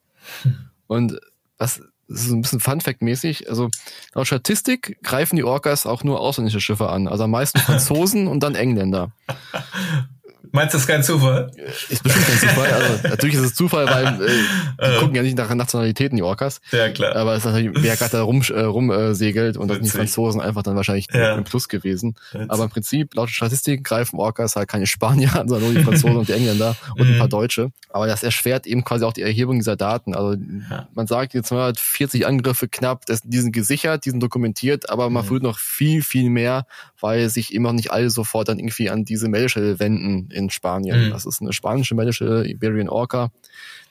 Hm. Und was das ist ein bisschen Fun-Fact-mäßig. Also laut Statistik greifen die Orcas auch nur ausländische Schiffe an. Also am meisten Franzosen und dann Engländer. Meinst du, das ist kein Zufall? Ist bestimmt kein Zufall. Also, natürlich ist es Zufall, weil äh, die äh. gucken ja nicht nach Nationalitäten, die Orcas. Ja, klar. Aber es ist natürlich, wer gerade da rum, äh, rum äh, segelt und das sind die Franzosen einfach dann wahrscheinlich ja. im Plus gewesen. Witzig. Aber im Prinzip, laut Statistik greifen Orcas halt keine Spanier an, sondern nur die Franzosen und die Engländer und ein paar mhm. Deutsche. Aber das erschwert eben quasi auch die Erhebung dieser Daten. Also ja. man sagt jetzt 240 Angriffe knapp, das, die sind gesichert, die sind dokumentiert, aber man mhm. fühlt noch viel, viel mehr, weil sich immer nicht alle sofort dann irgendwie an diese Meldestelle wenden in Spanien. Mhm. Das ist eine spanische Meldestelle, Iberian Orca,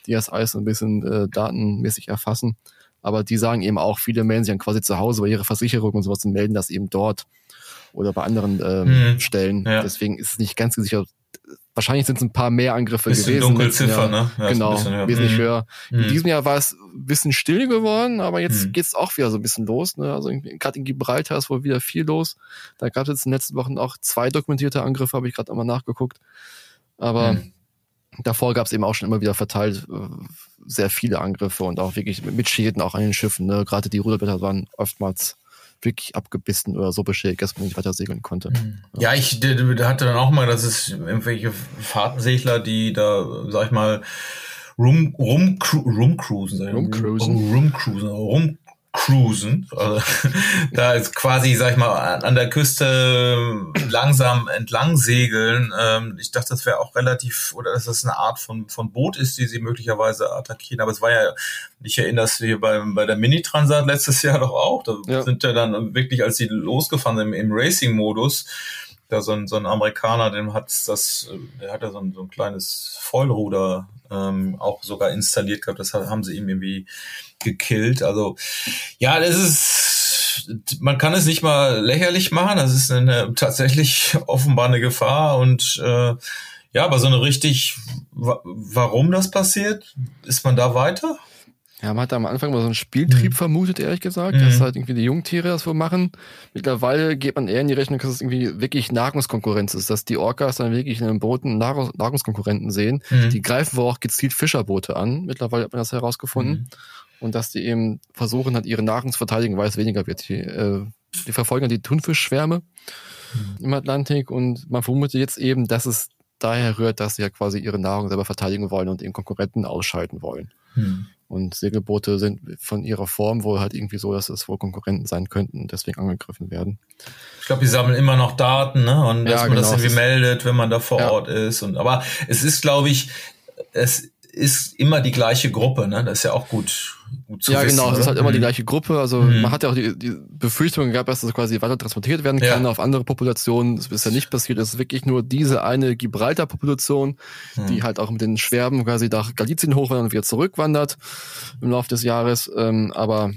die das alles ein bisschen äh, datenmäßig erfassen. Aber die sagen eben auch, viele melden sich dann quasi zu Hause bei ihrer Versicherung und sowas und melden das eben dort oder bei anderen ähm, mhm. Stellen. Ja. Deswegen ist es nicht ganz gesichert, Wahrscheinlich sind es ein paar mehr Angriffe bisschen gewesen. Dunkelziffer, ne? Ja, genau, bisschen, ja. wesentlich mhm. höher. In mhm. diesem Jahr war es ein bisschen still geworden, aber jetzt mhm. geht's auch wieder so ein bisschen los. Ne? Also gerade in Gibraltar ist wohl wieder viel los. Da gab es jetzt in den letzten Wochen auch zwei dokumentierte Angriffe, habe ich gerade einmal nachgeguckt. Aber mhm. davor gab es eben auch schon immer wieder verteilt äh, sehr viele Angriffe und auch wirklich mit Schäden auch an den Schiffen. Ne? Gerade die Ruderblätter waren oftmals wirklich abgebissen oder so beschädigt, dass man nicht weiter segeln konnte. Mhm. Ja, ich hatte dann auch mal, dass es irgendwelche Fahrtensegler, die da, sag ich mal, rum, rum, rum cruisen, rum cruisen, rum cruisen. Also, da ist quasi, sag ich mal, an der Küste langsam entlang segeln. Ähm, ich dachte, das wäre auch relativ, oder dass das eine Art von, von Boot ist, die sie möglicherweise attackieren. Aber es war ja, ich erinnere es wie bei, bei der Mini-Transat letztes Jahr doch auch. Da ja. sind ja dann wirklich, als sie losgefahren sind im, im Racing-Modus, da so ein, so ein Amerikaner, dem hat das, der hat ja so ein, so ein kleines Vollruder ähm, auch sogar installiert gehabt. Das haben sie ihm irgendwie gekillt. Also ja, das ist man kann es nicht mal lächerlich machen. Das ist eine tatsächlich offenbar eine Gefahr und äh, ja, aber so eine richtig, warum das passiert, ist man da weiter? Ja, man hat am Anfang mal so einen Spieltrieb mhm. vermutet, ehrlich gesagt, mhm. dass halt irgendwie die Jungtiere das wohl machen. Mittlerweile geht man eher in die Rechnung, dass es irgendwie wirklich Nahrungskonkurrenz ist, dass die Orcas dann wirklich in den Booten Nahrungskonkurrenten sehen. Mhm. Die greifen wohl auch gezielt Fischerboote an. Mittlerweile hat man das herausgefunden. Mhm. Und dass die eben versuchen, halt ihre Nahrung zu verteidigen, weil es weniger wird. Die, äh, die verfolgen die Thunfischschwärme mhm. im Atlantik und man vermutet jetzt eben, dass es daher rührt, dass sie ja quasi ihre Nahrung selber verteidigen wollen und den Konkurrenten ausschalten wollen. Hm. Und Segelboote sind von ihrer Form wohl halt irgendwie so, dass es wohl Konkurrenten sein könnten und deswegen angegriffen werden. Ich glaube, die sammeln immer noch Daten, ne? Und dass ja, man genau, das irgendwie meldet, wenn man da vor ja. Ort ist. Und aber es ist, glaube ich, es ist immer die gleiche Gruppe, ne? Das ist ja auch gut, gut zu Ja, wissen, genau, es ist halt immer mhm. die gleiche Gruppe. Also mhm. man hat ja auch die, die Befürchtung gehabt, dass das quasi weiter transportiert werden kann ja. auf andere Populationen. Das ist ja nicht passiert. Es ist wirklich nur diese eine Gibraltar-Population, mhm. die halt auch mit den Schwerben quasi nach Galizien hochwandert und wieder zurückwandert im Laufe des Jahres. Ähm, aber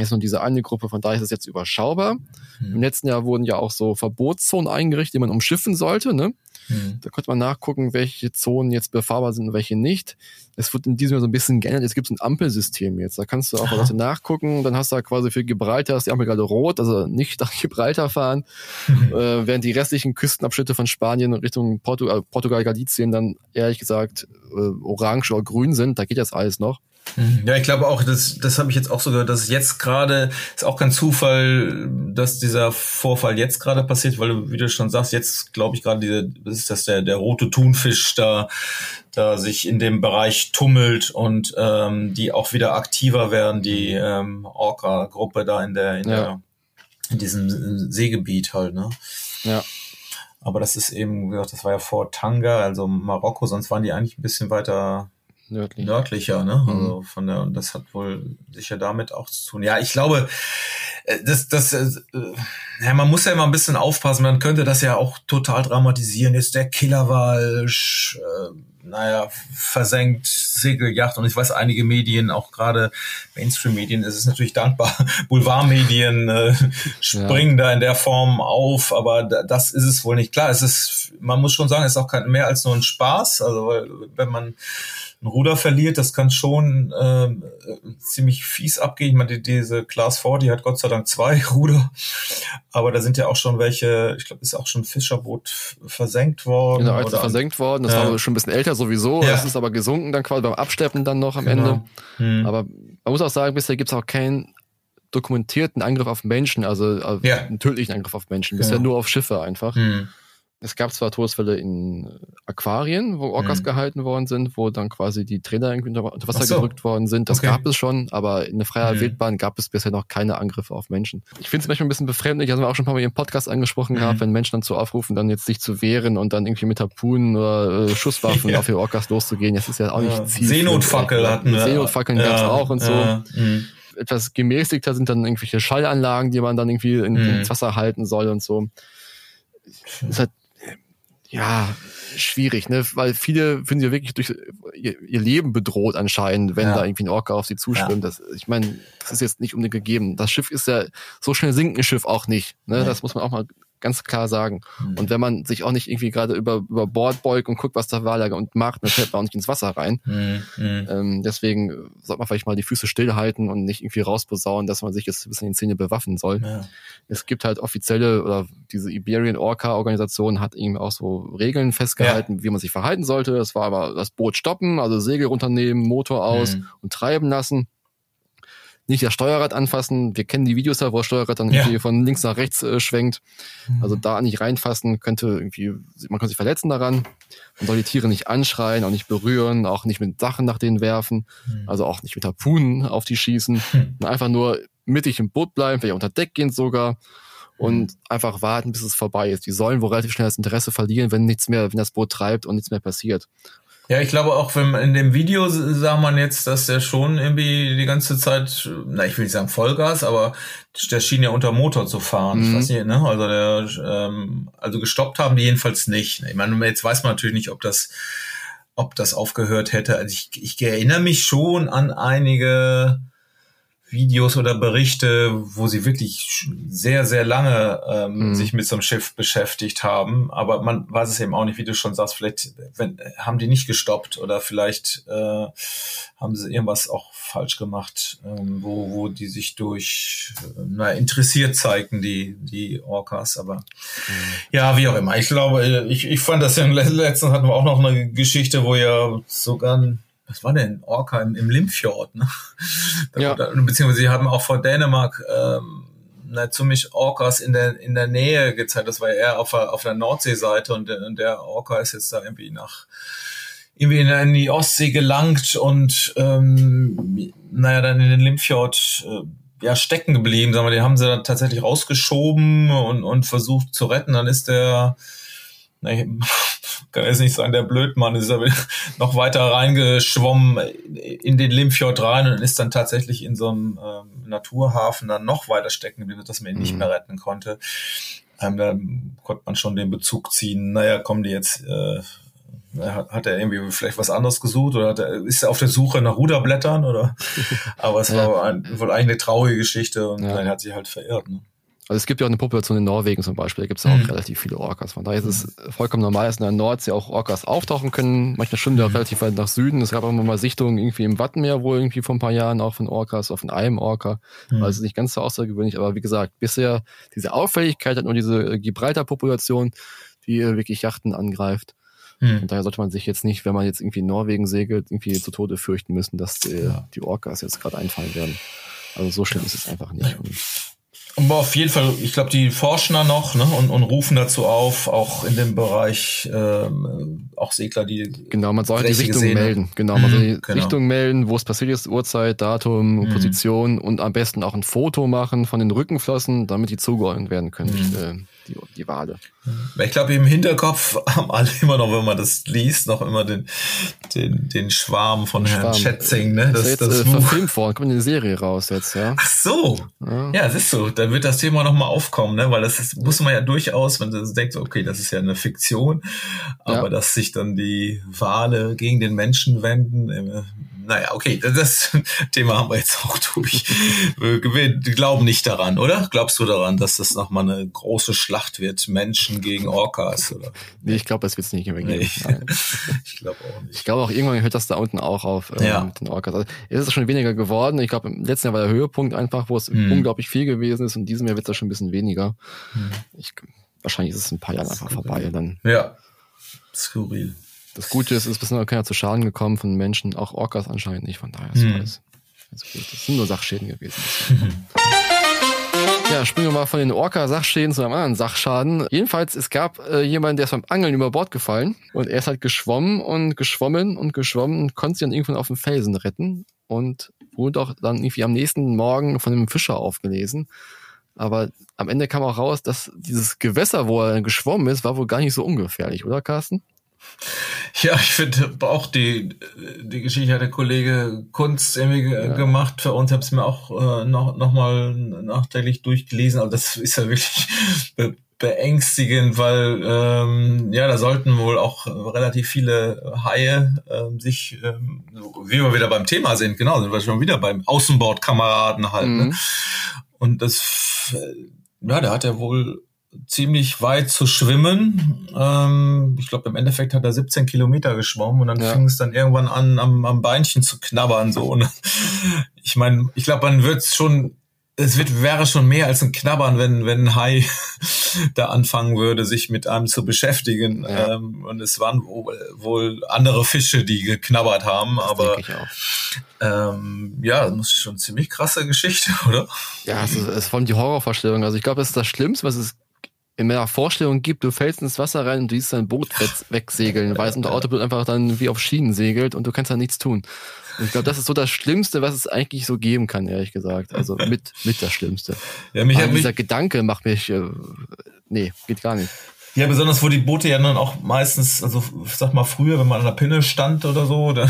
jetzt nur diese eine Gruppe, von daher ist es jetzt überschaubar. Mhm. Im letzten Jahr wurden ja auch so Verbotszonen eingerichtet, die man umschiffen sollte, ne? Mhm. Da konnte man nachgucken, welche Zonen jetzt befahrbar sind und welche nicht. Es wird in diesem Jahr so ein bisschen geändert. Es gibt ein Ampelsystem jetzt. Da kannst du auch Leute nachgucken. Dann hast du da quasi für Gibraltar ist die Ampel gerade rot, also nicht nach Gibraltar fahren. Mhm. Äh, während die restlichen Küstenabschnitte von Spanien Richtung Portugal, Portugal Galicien dann ehrlich gesagt äh, orange oder grün sind. Da geht das alles noch. Mhm. Ja, ich glaube auch, das, das habe ich jetzt auch so gehört, dass jetzt gerade, ist auch kein Zufall, dass dieser Vorfall jetzt gerade passiert, weil du, wie du schon sagst, jetzt glaube ich gerade, diese, das ist das der, der rote Thunfisch da, da sich in dem Bereich tummelt und ähm, die auch wieder aktiver werden, die ähm, Orca-Gruppe da in der, in ja. der, in diesem Seegebiet halt, ne? Ja. Aber das ist eben, wie gesagt, das war ja vor Tanga, also Marokko, sonst waren die eigentlich ein bisschen weiter Nördlich. nördlicher, ne? Mhm. Also von der, und das hat wohl sicher damit auch zu tun. Ja, ich glaube, äh, das, das, äh, ja, man muss ja immer ein bisschen aufpassen. Man könnte das ja auch total dramatisieren. Jetzt der Killerwal, äh, naja, versenkt Segeljacht und ich weiß, einige Medien, auch gerade Mainstream-Medien, es ist natürlich dankbar, Boulevardmedien äh, springen ja. da in der Form auf, aber das ist es wohl nicht. Klar, es ist, man muss schon sagen, es ist auch kein, mehr als nur ein Spaß. Also wenn man ein Ruder verliert, das kann schon äh, ziemlich fies abgehen. Ich meine, diese Class 4, die hat Gott sei Dank zwei Ruder, aber da sind ja auch schon welche, ich glaube, ist auch schon ein Fischerboot versenkt worden. Genau, als versenkt worden, das ja. war schon ein bisschen älter sowieso, ja. das ist aber gesunken dann quasi beim Abschleppen dann noch am genau. Ende. Hm. Aber man muss auch sagen, bisher gibt es auch keinen dokumentierten Angriff auf Menschen, also ja. einen tödlichen Angriff auf Menschen, bisher genau. nur auf Schiffe einfach. Hm. Es gab zwar Todesfälle in Aquarien, wo Orcas mhm. gehalten worden sind, wo dann quasi die Trainer irgendwie unter, Wasser so. gedrückt worden sind. Das okay. gab es schon, aber in der freier mhm. Wildbahn gab es bisher noch keine Angriffe auf Menschen. Ich finde es manchmal ein bisschen befremdlich, haben wir auch schon ein paar Mal im Podcast angesprochen mhm. gehabt, wenn Menschen dann zu aufrufen, dann jetzt sich zu wehren und dann irgendwie mit Harpunen oder äh, Schusswaffen ja. auf die Orcas loszugehen. Das ist ja auch nicht ja. Ziel. Seenotfackel hatten wir. Seenotfackeln ja. gab es auch und so. Mhm. Etwas gemäßigter sind dann irgendwelche Schallanlagen, die man dann irgendwie in, mhm. ins Wasser halten soll und so. ist halt ja, schwierig, ne? Weil viele finden sie wirklich durch ihr, ihr Leben bedroht anscheinend, wenn ja. da irgendwie ein Orca auf sie zuschwimmt. Ja. Das, ich meine, das ist jetzt nicht unbedingt gegeben. Das Schiff ist ja, so schnell sinkt ein Schiff auch nicht. Ne? Nee. Das muss man auch mal ganz klar sagen. Mhm. Und wenn man sich auch nicht irgendwie gerade über, über Bord beugt und guckt, was da war und macht, dann fällt man auch nicht ins Wasser rein. Mhm. Ähm, deswegen sollte man vielleicht mal die Füße stillhalten und nicht irgendwie rausposaunen, dass man sich jetzt ein bisschen in die Szene bewaffnen soll. Ja. Es gibt halt offizielle, oder diese Iberian Orca Organisation hat eben auch so Regeln festgehalten, ja. wie man sich verhalten sollte. Das war aber das Boot stoppen, also Segel runternehmen, Motor aus mhm. und treiben lassen nicht das Steuerrad anfassen. Wir kennen die Videos da, wo das Steuerrad dann ja. irgendwie von links nach rechts äh, schwenkt. Mhm. Also da nicht reinfassen, könnte irgendwie, man kann sich verletzen daran. Man soll die Tiere nicht anschreien, auch nicht berühren, auch nicht mit Sachen nach denen werfen, mhm. also auch nicht mit Harpunen auf die schießen. Mhm. Einfach nur mittig im Boot bleiben, vielleicht unter Deck gehen sogar und mhm. einfach warten, bis es vorbei ist. Die sollen wohl relativ schnell das Interesse verlieren, wenn nichts mehr, wenn das Boot treibt und nichts mehr passiert. Ja, ich glaube auch, wenn in dem Video sah man jetzt, dass der schon irgendwie die ganze Zeit, na, ich will nicht sagen Vollgas, aber der schien ja unter Motor zu fahren. Mhm. Ich weiß nicht, ne? Also der, ähm, also gestoppt haben die jedenfalls nicht. Ich meine, jetzt weiß man natürlich nicht, ob das, ob das aufgehört hätte. Also ich, ich erinnere mich schon an einige Videos oder Berichte, wo sie wirklich sehr, sehr lange ähm, mhm. sich mit so einem Schiff beschäftigt haben. Aber man weiß es eben auch nicht, wie du schon sagst, vielleicht wenn, haben die nicht gestoppt oder vielleicht äh, haben sie irgendwas auch falsch gemacht, ähm, wo, wo die sich durch äh, na, interessiert zeigten, die, die Orcas. Aber mhm. ja, wie auch immer. Ich glaube, ich, ich fand das ja letztens hatten wir auch noch eine Geschichte, wo ja sogar ein was war denn, Orca im, im Limfjord, ne? ja. beziehungsweise sie haben auch vor Dänemark ähm, na, ziemlich Orcas in der in der Nähe gezeigt. Das war eher auf der, auf der Nordseeseite und, der, und der Orca ist jetzt da irgendwie nach irgendwie in, in die Ostsee gelangt und ähm, naja, dann in den Limfjord äh, ja stecken geblieben. Sagen wir, die haben sie dann tatsächlich rausgeschoben und, und versucht zu retten. Dann ist der Nee, kann jetzt nicht sein, der Blödmann ist aber noch weiter reingeschwommen in den Limfjord rein und ist dann tatsächlich in so einem ähm, Naturhafen dann noch weiter stecken geblieben, dass man ihn mhm. nicht mehr retten konnte. Ähm, da konnte man schon den Bezug ziehen, naja, kommen die jetzt, äh, hat, hat er irgendwie vielleicht was anderes gesucht oder hat er, ist er auf der Suche nach Ruderblättern oder? Aber es ja. war ein, wohl eigentlich eine traurige Geschichte und ja. dann hat sich halt verirrt. Ne? Also es gibt ja auch eine Population in Norwegen zum Beispiel, da gibt es auch mhm. relativ viele Orcas. Von daher ist es vollkommen normal, dass in der Nordsee auch Orcas auftauchen können. Manchmal schwimmen die auch mhm. relativ weit nach Süden. Es gab auch mal Sichtungen irgendwie im Wattenmeer, wo irgendwie vor ein paar Jahren auch von Orcas, auch von einem Orca. Mhm. Also nicht ganz so außergewöhnlich, aber wie gesagt, bisher diese Auffälligkeit hat nur diese Gibraltar-Population, die wirklich Yachten angreift. Mhm. Und daher sollte man sich jetzt nicht, wenn man jetzt irgendwie in Norwegen segelt, irgendwie zu Tode fürchten müssen, dass die, ja. die Orcas jetzt gerade einfallen werden. Also so schlimm ist es einfach nicht. Und auf jeden Fall, ich glaube, die forschen da noch ne, und, und rufen dazu auf, auch in dem Bereich, ähm, auch Segler, die. Genau, man soll die Richtung melden. Genau, man soll die mhm, genau. Richtung melden, wo es passiert ist, Uhrzeit, Datum, mhm. Position und am besten auch ein Foto machen von den Rückenflossen, damit die zugeordnet werden können. Mhm. Die, die Wale. Ich glaube, im Hinterkopf haben alle immer noch, wenn man das liest, noch immer den, den, den Schwarm von den Herrn Schätzing. Ne? Das, ist jetzt, das äh, verfilmt worden, kommt eine Serie raus jetzt, ja. Ach so. Ja, ja siehst du, da wird das Thema nochmal aufkommen, ne? weil das ist, muss man ja durchaus, wenn du denkst, okay, das ist ja eine Fiktion, aber ja. dass sich dann die Wale gegen den Menschen wenden, äh, naja, okay, das Thema haben wir jetzt auch durch. Wir glauben nicht daran, oder? Glaubst du daran, dass das nochmal eine große Schlacht wird, Menschen gegen Orcas? Oder? Nee, ich glaube, es wird es nicht mehr geben. Nee. ich glaube auch nicht. Ich glaube auch, irgendwann hört das da unten auch auf ähm, ja. mit den Orcas. Also, es ist schon weniger geworden. Ich glaube, im letzten Jahr war der Höhepunkt einfach, wo es hm. unglaublich viel gewesen ist und diesem Jahr wird es schon ein bisschen weniger. Hm. Ich, wahrscheinlich ist es in ein paar Jahren einfach vorbei. Dann. Ja, skurril. Das Gute ist, es ist bisher keiner zu Schaden gekommen von Menschen, auch Orcas anscheinend nicht, von daher ist hm. alles, alles gut. Das sind nur Sachschäden gewesen. Ja, springen wir mal von den Orca-Sachschäden zu einem anderen Sachschaden. Jedenfalls, es gab äh, jemanden, der ist beim Angeln über Bord gefallen und er ist halt geschwommen und geschwommen und geschwommen und konnte sich dann irgendwann auf dem Felsen retten und wurde auch dann irgendwie am nächsten Morgen von einem Fischer aufgelesen. Aber am Ende kam auch raus, dass dieses Gewässer, wo er geschwommen ist, war wohl gar nicht so ungefährlich, oder Carsten? Ja, ich finde auch die, die Geschichte hat der Kollege Kunst irgendwie ja. gemacht. Für uns habe es mir auch äh, noch, noch mal nachträglich durchgelesen. Aber das ist ja wirklich be beängstigend, weil ähm, ja, da sollten wohl auch relativ viele Haie ähm, sich, ähm, wie wir wieder beim Thema sind, genau, sind wir schon wieder beim Außenbordkameraden halt. Ne? Mhm. Ne? Und das, ja, da hat er wohl ziemlich weit zu schwimmen. Ähm, ich glaube, im Endeffekt hat er 17 Kilometer geschwommen und dann ja. fing es dann irgendwann an, am, am Beinchen zu knabbern. So. Und ich meine, ich glaube, man wird schon, es wird, wäre schon mehr als ein Knabbern, wenn, wenn ein Hai da anfangen würde, sich mit einem zu beschäftigen. Ja. Ähm, und es waren wohl, wohl andere Fische, die geknabbert haben. Das aber ähm, ja, das ist schon eine ziemlich krasse Geschichte, oder? Ja, es ist, es ist vor allem die Horrorvorstellung. Also ich glaube, es ist das Schlimmste, was es in meiner Vorstellung gibt, du fällst ins Wasser rein und du siehst dein Boot wegsegeln, weil es unter Autopilot einfach dann wie auf Schienen segelt und du kannst da nichts tun. Und ich glaube, das ist so das Schlimmste, was es eigentlich so geben kann, ehrlich gesagt. Also mit, mit das Schlimmste. Ja, mich Aber dieser mich Gedanke macht mich, äh, nee, geht gar nicht. Ja, besonders wo die Boote ja dann auch meistens, also sag mal früher, wenn man an der Pinne stand oder so, dann,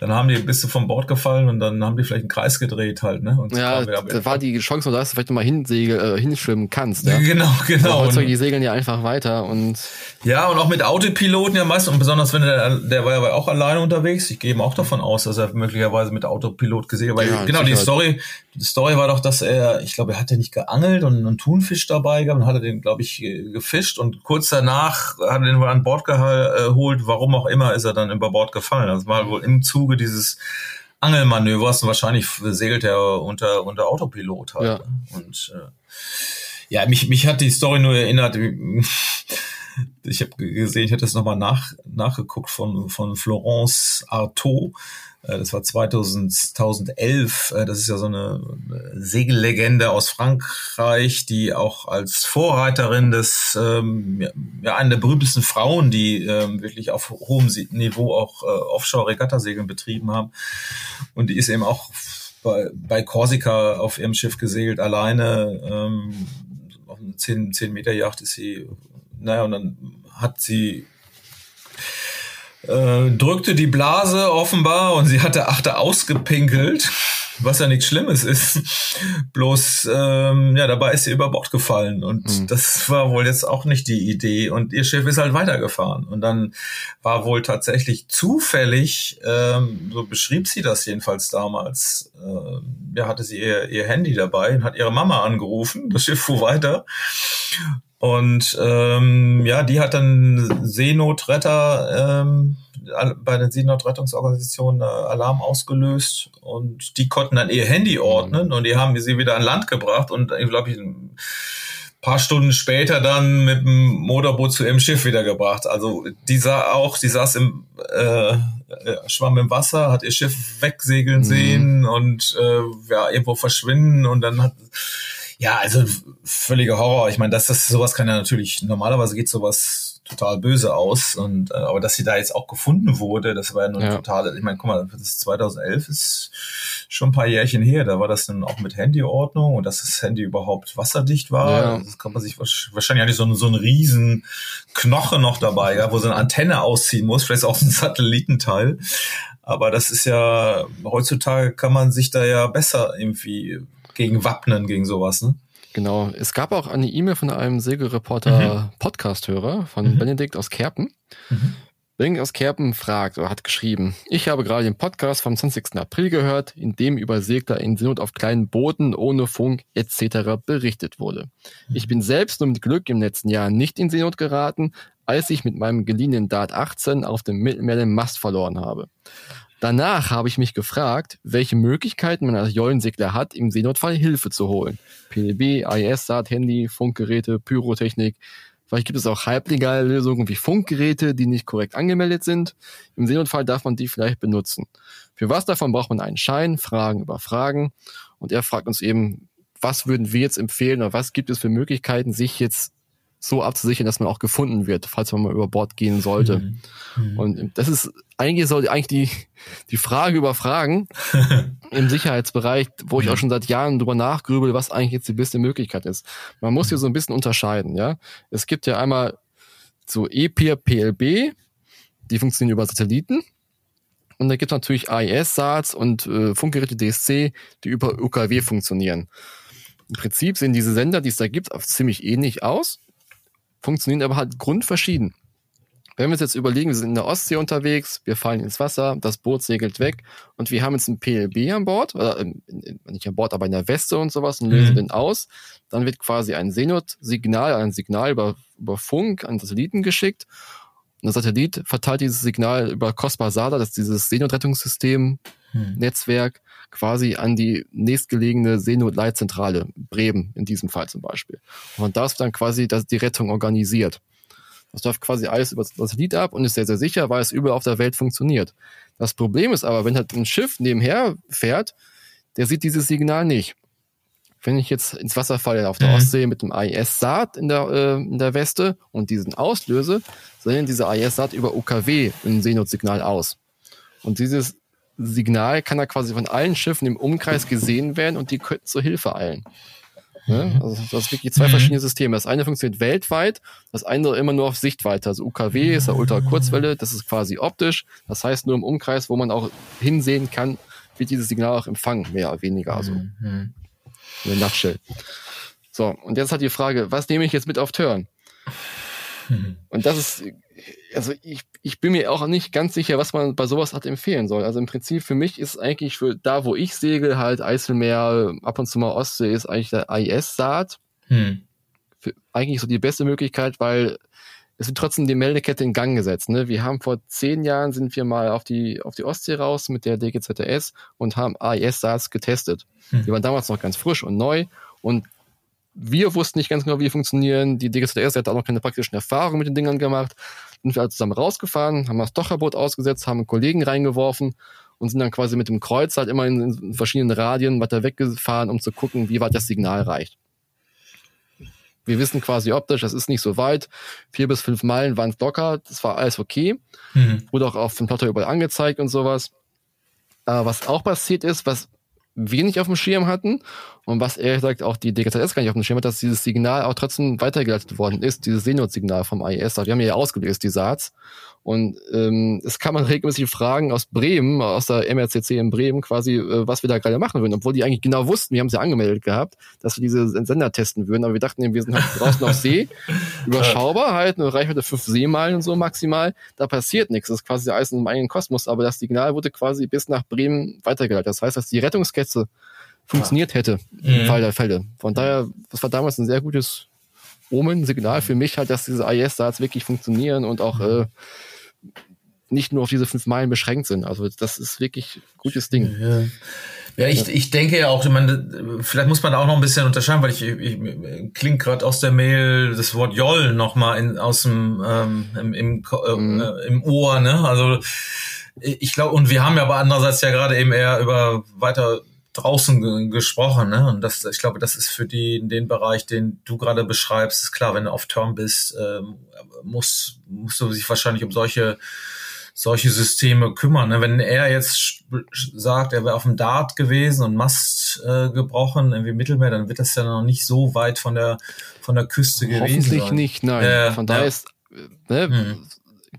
dann haben die bist du vom Bord gefallen und dann haben die vielleicht einen Kreis gedreht halt, ne? Und ja, da war die Chance, dass du vielleicht mal hinsegel, äh, hinschwimmen kannst. Ja? Genau, genau. Aber heutzutage die segeln ja einfach weiter und ja und auch mit Autopiloten ja meistens und besonders wenn der der war ja auch alleine unterwegs. Ich gehe eben auch davon aus, dass er möglicherweise mit Autopilot gesegelt, weil ja, genau die Story, die Story war doch, dass er, ich glaube, er hatte nicht geangelt und einen Thunfisch dabei gehabt und hatte den, glaube ich, gefischt und kurz danach hat er den wohl an Bord geholt. Warum auch immer ist er dann über Bord gefallen. Das war wohl im Zuge dieses Angelmanövers und wahrscheinlich segelt er unter, unter Autopilot halt. Ja. Und äh, ja, mich, mich hat die Story nur erinnert. Ich habe gesehen, ich hätte es nochmal nach, nachgeguckt von, von Florence Artaud das war 2000, 2011. Äh, das ist ja so eine Segellegende aus Frankreich, die auch als Vorreiterin des, ähm, ja, eine der berühmtesten Frauen, die ähm, wirklich auf hohem Niveau auch äh, Offshore-Regattasegeln betrieben haben. Und die ist eben auch bei, bei Corsica auf ihrem Schiff gesegelt, alleine. Ähm, auf einer 10, 10 Meter Yacht ist sie, naja, und dann hat sie äh, drückte die Blase offenbar und sie hatte Achte ausgepinkelt, was ja nichts Schlimmes ist. Bloß, ähm, ja, dabei ist sie über Bord gefallen und mhm. das war wohl jetzt auch nicht die Idee und ihr Schiff ist halt weitergefahren und dann war wohl tatsächlich zufällig, ähm, so beschrieb sie das jedenfalls damals, äh, ja, hatte sie ihr, ihr Handy dabei und hat ihre Mama angerufen, das Schiff fuhr weiter und ähm, ja, die hat dann Seenotretter ähm, bei den Seenotrettungsorganisationen äh, Alarm ausgelöst und die konnten dann ihr Handy ordnen und die haben sie wieder an Land gebracht und ich glaube ich ein paar Stunden später dann mit dem Motorboot zu ihrem Schiff wiedergebracht. Also die sah auch, die saß im äh, äh schwamm im Wasser, hat ihr Schiff wegsegeln mhm. sehen und äh, ja irgendwo verschwinden und dann hat ja, also völliger Horror. Ich meine, dass das sowas kann ja natürlich, normalerweise geht sowas total böse aus. Und äh, aber dass sie da jetzt auch gefunden wurde, das war ja nur ja. total. Ich meine, guck mal, das ist 2011 ist schon ein paar Jährchen her. Da war das dann auch mit Handyordnung und dass das Handy überhaupt wasserdicht war. Ja. Das kann man sich wahrscheinlich nicht so, ein, so ein riesen Knoche noch dabei, ja, wo so eine Antenne ausziehen muss, vielleicht auch ein Satellitenteil. Aber das ist ja, heutzutage kann man sich da ja besser irgendwie gegen wappnen, gegen sowas, ne? Genau. Es gab auch eine E-Mail von einem Segelreporter mhm. Podcast-Hörer von mhm. Benedikt aus Kerpen. Mhm. Benedikt aus Kerpen fragt oder hat geschrieben, ich habe gerade den Podcast vom 20. April gehört, in dem über Segler in Seenot auf kleinen Booten ohne Funk etc. berichtet wurde. Mhm. Ich bin selbst nur mit Glück im letzten Jahr nicht in Seenot geraten, als ich mit meinem geliehenen Dart 18 auf dem Mittelmeer den Mast verloren habe. Danach habe ich mich gefragt, welche Möglichkeiten man als Jollensegler hat, im Seenotfall Hilfe zu holen. PDB, AES, Saat, Handy, Funkgeräte, Pyrotechnik. Vielleicht gibt es auch halblegale Lösungen wie Funkgeräte, die nicht korrekt angemeldet sind. Im Seenotfall darf man die vielleicht benutzen. Für was davon braucht man einen Schein, Fragen über Fragen. Und er fragt uns eben, was würden wir jetzt empfehlen oder was gibt es für Möglichkeiten, sich jetzt so abzusichern, dass man auch gefunden wird, falls man mal über Bord gehen sollte. Mhm. mhm. Und das ist eigentlich so eigentlich die, die Frage über Fragen im Sicherheitsbereich, wo ich mhm. auch schon seit Jahren drüber nachgrübel, was eigentlich jetzt die beste Möglichkeit ist. Man muss hier so ein bisschen unterscheiden, ja. Es gibt ja einmal so EPIR, PLB, die funktionieren über Satelliten. Und da gibt es natürlich AIS-SATs und äh, Funkgeräte DSC, die über UKW funktionieren. Im Prinzip sehen diese Sender, die es da gibt, ziemlich ähnlich aus funktionieren aber halt grundverschieden. Wenn wir uns jetzt überlegen, wir sind in der Ostsee unterwegs, wir fallen ins Wasser, das Boot segelt weg und wir haben jetzt ein PLB an Bord, oder nicht an Bord, aber in der Weste und sowas und lösen mhm. den aus, dann wird quasi ein Seenot-Signal, ein Signal über, über Funk an Satelliten geschickt und der Satellit verteilt dieses Signal über Cospa-SADA, das ist dieses Seenotrettungssystem. Netzwerk, quasi an die nächstgelegene Seenotleitzentrale, Bremen in diesem Fall zum Beispiel. Und da ist dann quasi das, die Rettung organisiert. Das läuft quasi alles über das Satellit ab und ist sehr, sehr sicher, weil es überall auf der Welt funktioniert. Das Problem ist aber, wenn halt ein Schiff nebenher fährt, der sieht dieses Signal nicht. Wenn ich jetzt ins Wasser falle auf der mhm. Ostsee mit dem AIS-Saat in der, äh, in der Weste und diesen auslöse, sendet dieser AIS-Saat über UKW ein Seenotsignal aus. Und dieses Signal kann da quasi von allen Schiffen im Umkreis gesehen werden und die könnten zur Hilfe eilen. Ne? Also das ist wirklich zwei mhm. verschiedene Systeme. Das eine funktioniert weltweit, das andere immer nur auf Sichtweite. Also UKW ist ja Ultrakurzwelle, das ist quasi optisch. Das heißt nur im Umkreis, wo man auch hinsehen kann, wird dieses Signal auch empfangen, mehr oder weniger. Also mhm. in der Nutshell. So, und jetzt hat die Frage, was nehme ich jetzt mit auf Turn? Mhm. Und das ist, also ich, ich bin mir auch nicht ganz sicher, was man bei sowas hat empfehlen soll. Also im Prinzip für mich ist eigentlich für da, wo ich segel, halt Eiselmeer, ab und zu mal Ostsee, ist eigentlich der AIS-Saat. Hm. Eigentlich so die beste Möglichkeit, weil es wird trotzdem die Meldekette in Gang gesetzt. Ne? Wir haben vor zehn Jahren sind wir mal auf die, auf die Ostsee raus mit der DGZS und haben AIS-Saats getestet. Hm. Die waren damals noch ganz frisch und neu und wir wussten nicht ganz genau, wie die funktionieren. Die DGZS hat auch noch keine praktischen Erfahrungen mit den Dingern gemacht. Sind wir also zusammen rausgefahren, haben das Docherboot ausgesetzt, haben einen Kollegen reingeworfen und sind dann quasi mit dem Kreuz halt immer in, in verschiedenen Radien weiter weggefahren, um zu gucken, wie weit das Signal reicht. Wir wissen quasi optisch, das ist nicht so weit. Vier bis fünf Meilen waren es locker, das war alles okay. Mhm. Wurde auch auf dem Plotter überall angezeigt und sowas. Aber was auch passiert ist, was wenig auf dem Schirm hatten und was ehrlich gesagt auch die DGZS gar nicht auf dem Schirm hat, dass dieses Signal auch trotzdem weitergeleitet worden ist, dieses Seenot-Signal vom IS. Wir haben ja ausgelöst, die Saats. Und ähm, es kann man regelmäßig fragen aus Bremen, aus der MRCC in Bremen quasi, äh, was wir da gerade machen würden, obwohl die eigentlich genau wussten, wir haben sie ja angemeldet gehabt, dass wir diese Sender testen würden, aber wir dachten, wir sind halt draußen auf See, überschaubar halt, eine Reichweite fünf Seemeilen und so maximal, da passiert nichts, das ist quasi Eis in einem eigenen Kosmos, aber das Signal wurde quasi bis nach Bremen weitergeleitet. Das heißt, dass die Rettungskette funktioniert hätte im mhm. Fall der Fälle. Von daher, das war damals ein sehr gutes Omen, Signal für mich halt, dass diese IS-Darts wirklich funktionieren und auch äh, nicht nur auf diese fünf Meilen beschränkt sind. Also das ist wirklich gutes Ding. Ja. Ja, ich, ich denke ja auch, ich meine, vielleicht muss man da auch noch ein bisschen unterscheiden, weil ich, ich klingt gerade aus der Mail das Wort Joll nochmal in, aus dem ähm, im, im, äh, mhm. äh, im Ohr, ne? Also ich glaube, und wir haben ja aber andererseits ja gerade eben eher über weiter draußen gesprochen, ne? Und das, ich glaube, das ist für die den Bereich, den du gerade beschreibst, ist klar, wenn du auf Turm bist, ähm, muss musst du sich wahrscheinlich um solche solche Systeme kümmern. Ne? Wenn er jetzt sagt, er wäre auf dem Dart gewesen und Mast äh, gebrochen, irgendwie Mittelmeer, dann wird das ja noch nicht so weit von der von der Küste gewesen Hoffentlich sein. nicht, nein. Äh, von daher ja. ist ne, hm.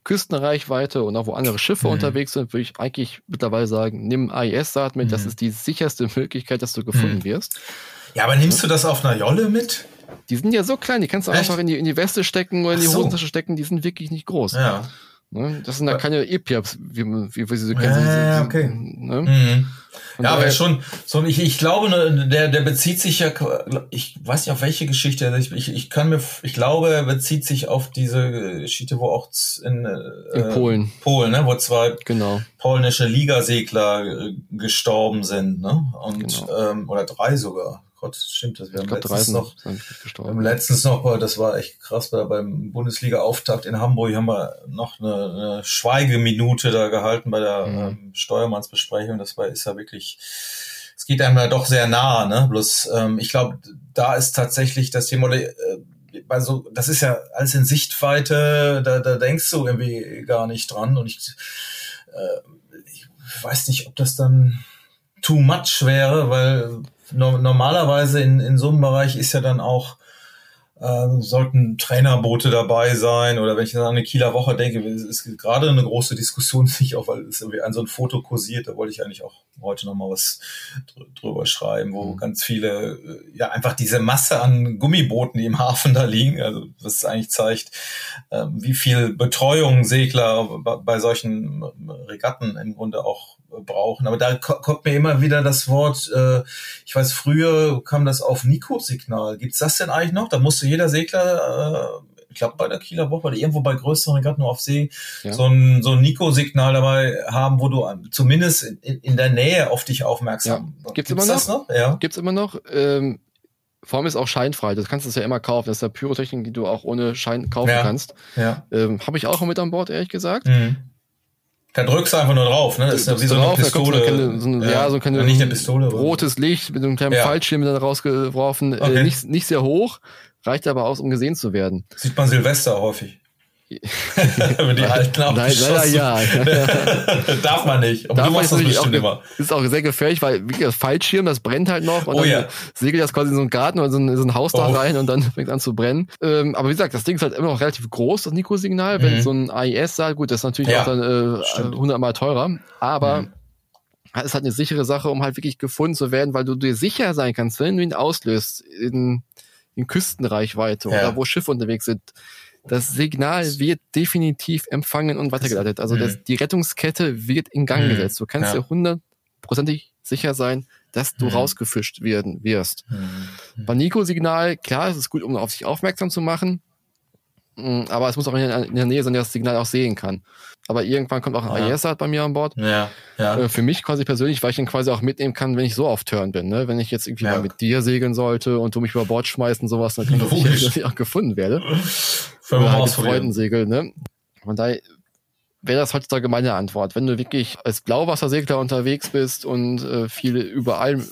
Küstenreichweite und auch wo andere Schiffe mhm. unterwegs sind, würde ich eigentlich mittlerweile sagen, nimm AIS-Saat mit, mhm. das ist die sicherste Möglichkeit, dass du gefunden mhm. wirst. Ja, aber nimmst du das auf einer Jolle mit? Die sind ja so klein, die kannst du Echt? einfach in die, in die Weste stecken oder in die so. Hosentasche stecken, die sind wirklich nicht groß. Ja. Ne? Das sind da keine EPIAPs, wie, wie, wie sie so kennen. Ja, okay. Ne? Mhm. Ja, aber schon, so, ich, ich glaube, ne, der, der bezieht sich ja, ich weiß nicht auf welche Geschichte, ich, ich, ich kann mir, ich glaube, er bezieht sich auf diese Geschichte, wo auch in, äh, in Polen, Polen, ne, wo zwei genau. polnische Ligasegler äh, gestorben sind, ne, und, genau. ähm, oder drei sogar. Gott, stimmt das. Wir haben letztens noch, wir haben letztens noch, das war echt krass, bei, beim Bundesliga-Auftakt in Hamburg haben wir noch eine, eine Schweigeminute da gehalten bei der mhm. ähm, Steuermannsbesprechung. Das war, ist ja wirklich, es geht einem ja doch sehr nah, ne? Bloß, ähm, ich glaube, da ist tatsächlich das Thema, äh, also, das ist ja alles in Sichtweite, da, da denkst du irgendwie gar nicht dran und ich, äh, ich weiß nicht, ob das dann too much wäre, weil no normalerweise in, in so einem Bereich ist ja dann auch, äh, sollten Trainerboote dabei sein oder wenn ich an eine Kieler Woche denke, es ist gerade eine große Diskussion, sich auch, weil es irgendwie ein so ein Foto kursiert, da wollte ich eigentlich auch heute nochmal was drüber schreiben, wo mhm. ganz viele, äh, ja, einfach diese Masse an Gummibooten, die im Hafen da liegen, also was eigentlich zeigt, äh, wie viel Betreuung Segler bei solchen Regatten im Grunde auch brauchen. Aber da kommt mir immer wieder das Wort, äh, ich weiß, früher kam das auf Nico-Signal. Gibt's das denn eigentlich noch? Da musste jeder Segler, äh, ich glaube bei der Kieler Woche oder irgendwo bei größeren Regatten nur auf See, ja. so ein, so ein Nico-Signal dabei haben, wo du zumindest in, in, der Nähe auf dich aufmerksam ja. Gibt's, Gibt's immer noch? noch? Ja. Gibt's immer noch. Ähm vor allem ist auch scheinfrei. Das kannst du ja immer kaufen. Das ist ja Pyrotechnik, die du auch ohne Schein kaufen ja. kannst. Ja. Ähm, Habe ich auch mit an Bord, ehrlich gesagt. Mhm. Da drückst du einfach nur drauf, ne? Das ist ja wie so eine Pistole. Da kommt so eine, ja, ja, so eine, nicht eine Pistole. Rotes Licht mit einem kleinen ja. Fallschirm dann rausgeworfen. Äh, okay. Äh, nicht, nicht sehr hoch, reicht aber aus, um gesehen zu werden. Sieht man Silvester häufig. Wenn die alten auch Nein, leider ja. Darf man nicht. Aber Darf du machst das natürlich auch, bestimmt immer. ist auch sehr gefährlich, weil wie das Fallschirm, das brennt halt noch und Oh dann ja. segelt das quasi in so einen Garten oder so ein, so ein Haus da Oh. rein und dann fängt es an zu brennen. Ähm, aber wie gesagt, das Ding ist halt immer noch relativ groß, das Nico-Signal. Wenn Mhm. so ein AIS sagt, gut, das ist natürlich Ja, auch dann äh, stimmt. 100 Mal teurer, aber Mhm. es ist halt eine sichere Sache, um halt wirklich gefunden zu werden, weil du dir sicher sein kannst, wenn du ihn auslöst in, in Küstenreichweite Ja. oder wo Schiffe unterwegs sind. Das Signal wird definitiv empfangen und weitergeleitet. Also Mhm. das, die Rettungskette wird in Gang Mhm. gesetzt. Du kannst Ja. dir hundertprozentig sicher sein, dass du Mhm. rausgefischt werden wirst. Bei Nico-Signal, klar, es ist gut, um auf sich aufmerksam zu machen. Mm, Aber es muss auch in der, in der Nähe sein, der das Signal auch sehen kann. Aber irgendwann kommt auch ein Ja. ISAT bei mir an Bord. Ja, ja. Äh, Für mich quasi persönlich, weil ich den quasi auch mitnehmen kann, wenn ich so auf Turn bin. Ne? Wenn ich jetzt irgendwie Ja. mal mit dir segeln sollte und du mich über Bord schmeißt und sowas, dann kann Logisch. dass ich auch gefunden werde. Oder mal halt. Freudensegel, ne? Von daher wäre das heutzutage meine Antwort. Wenn du wirklich als Blauwassersegler unterwegs bist und äh, viel überall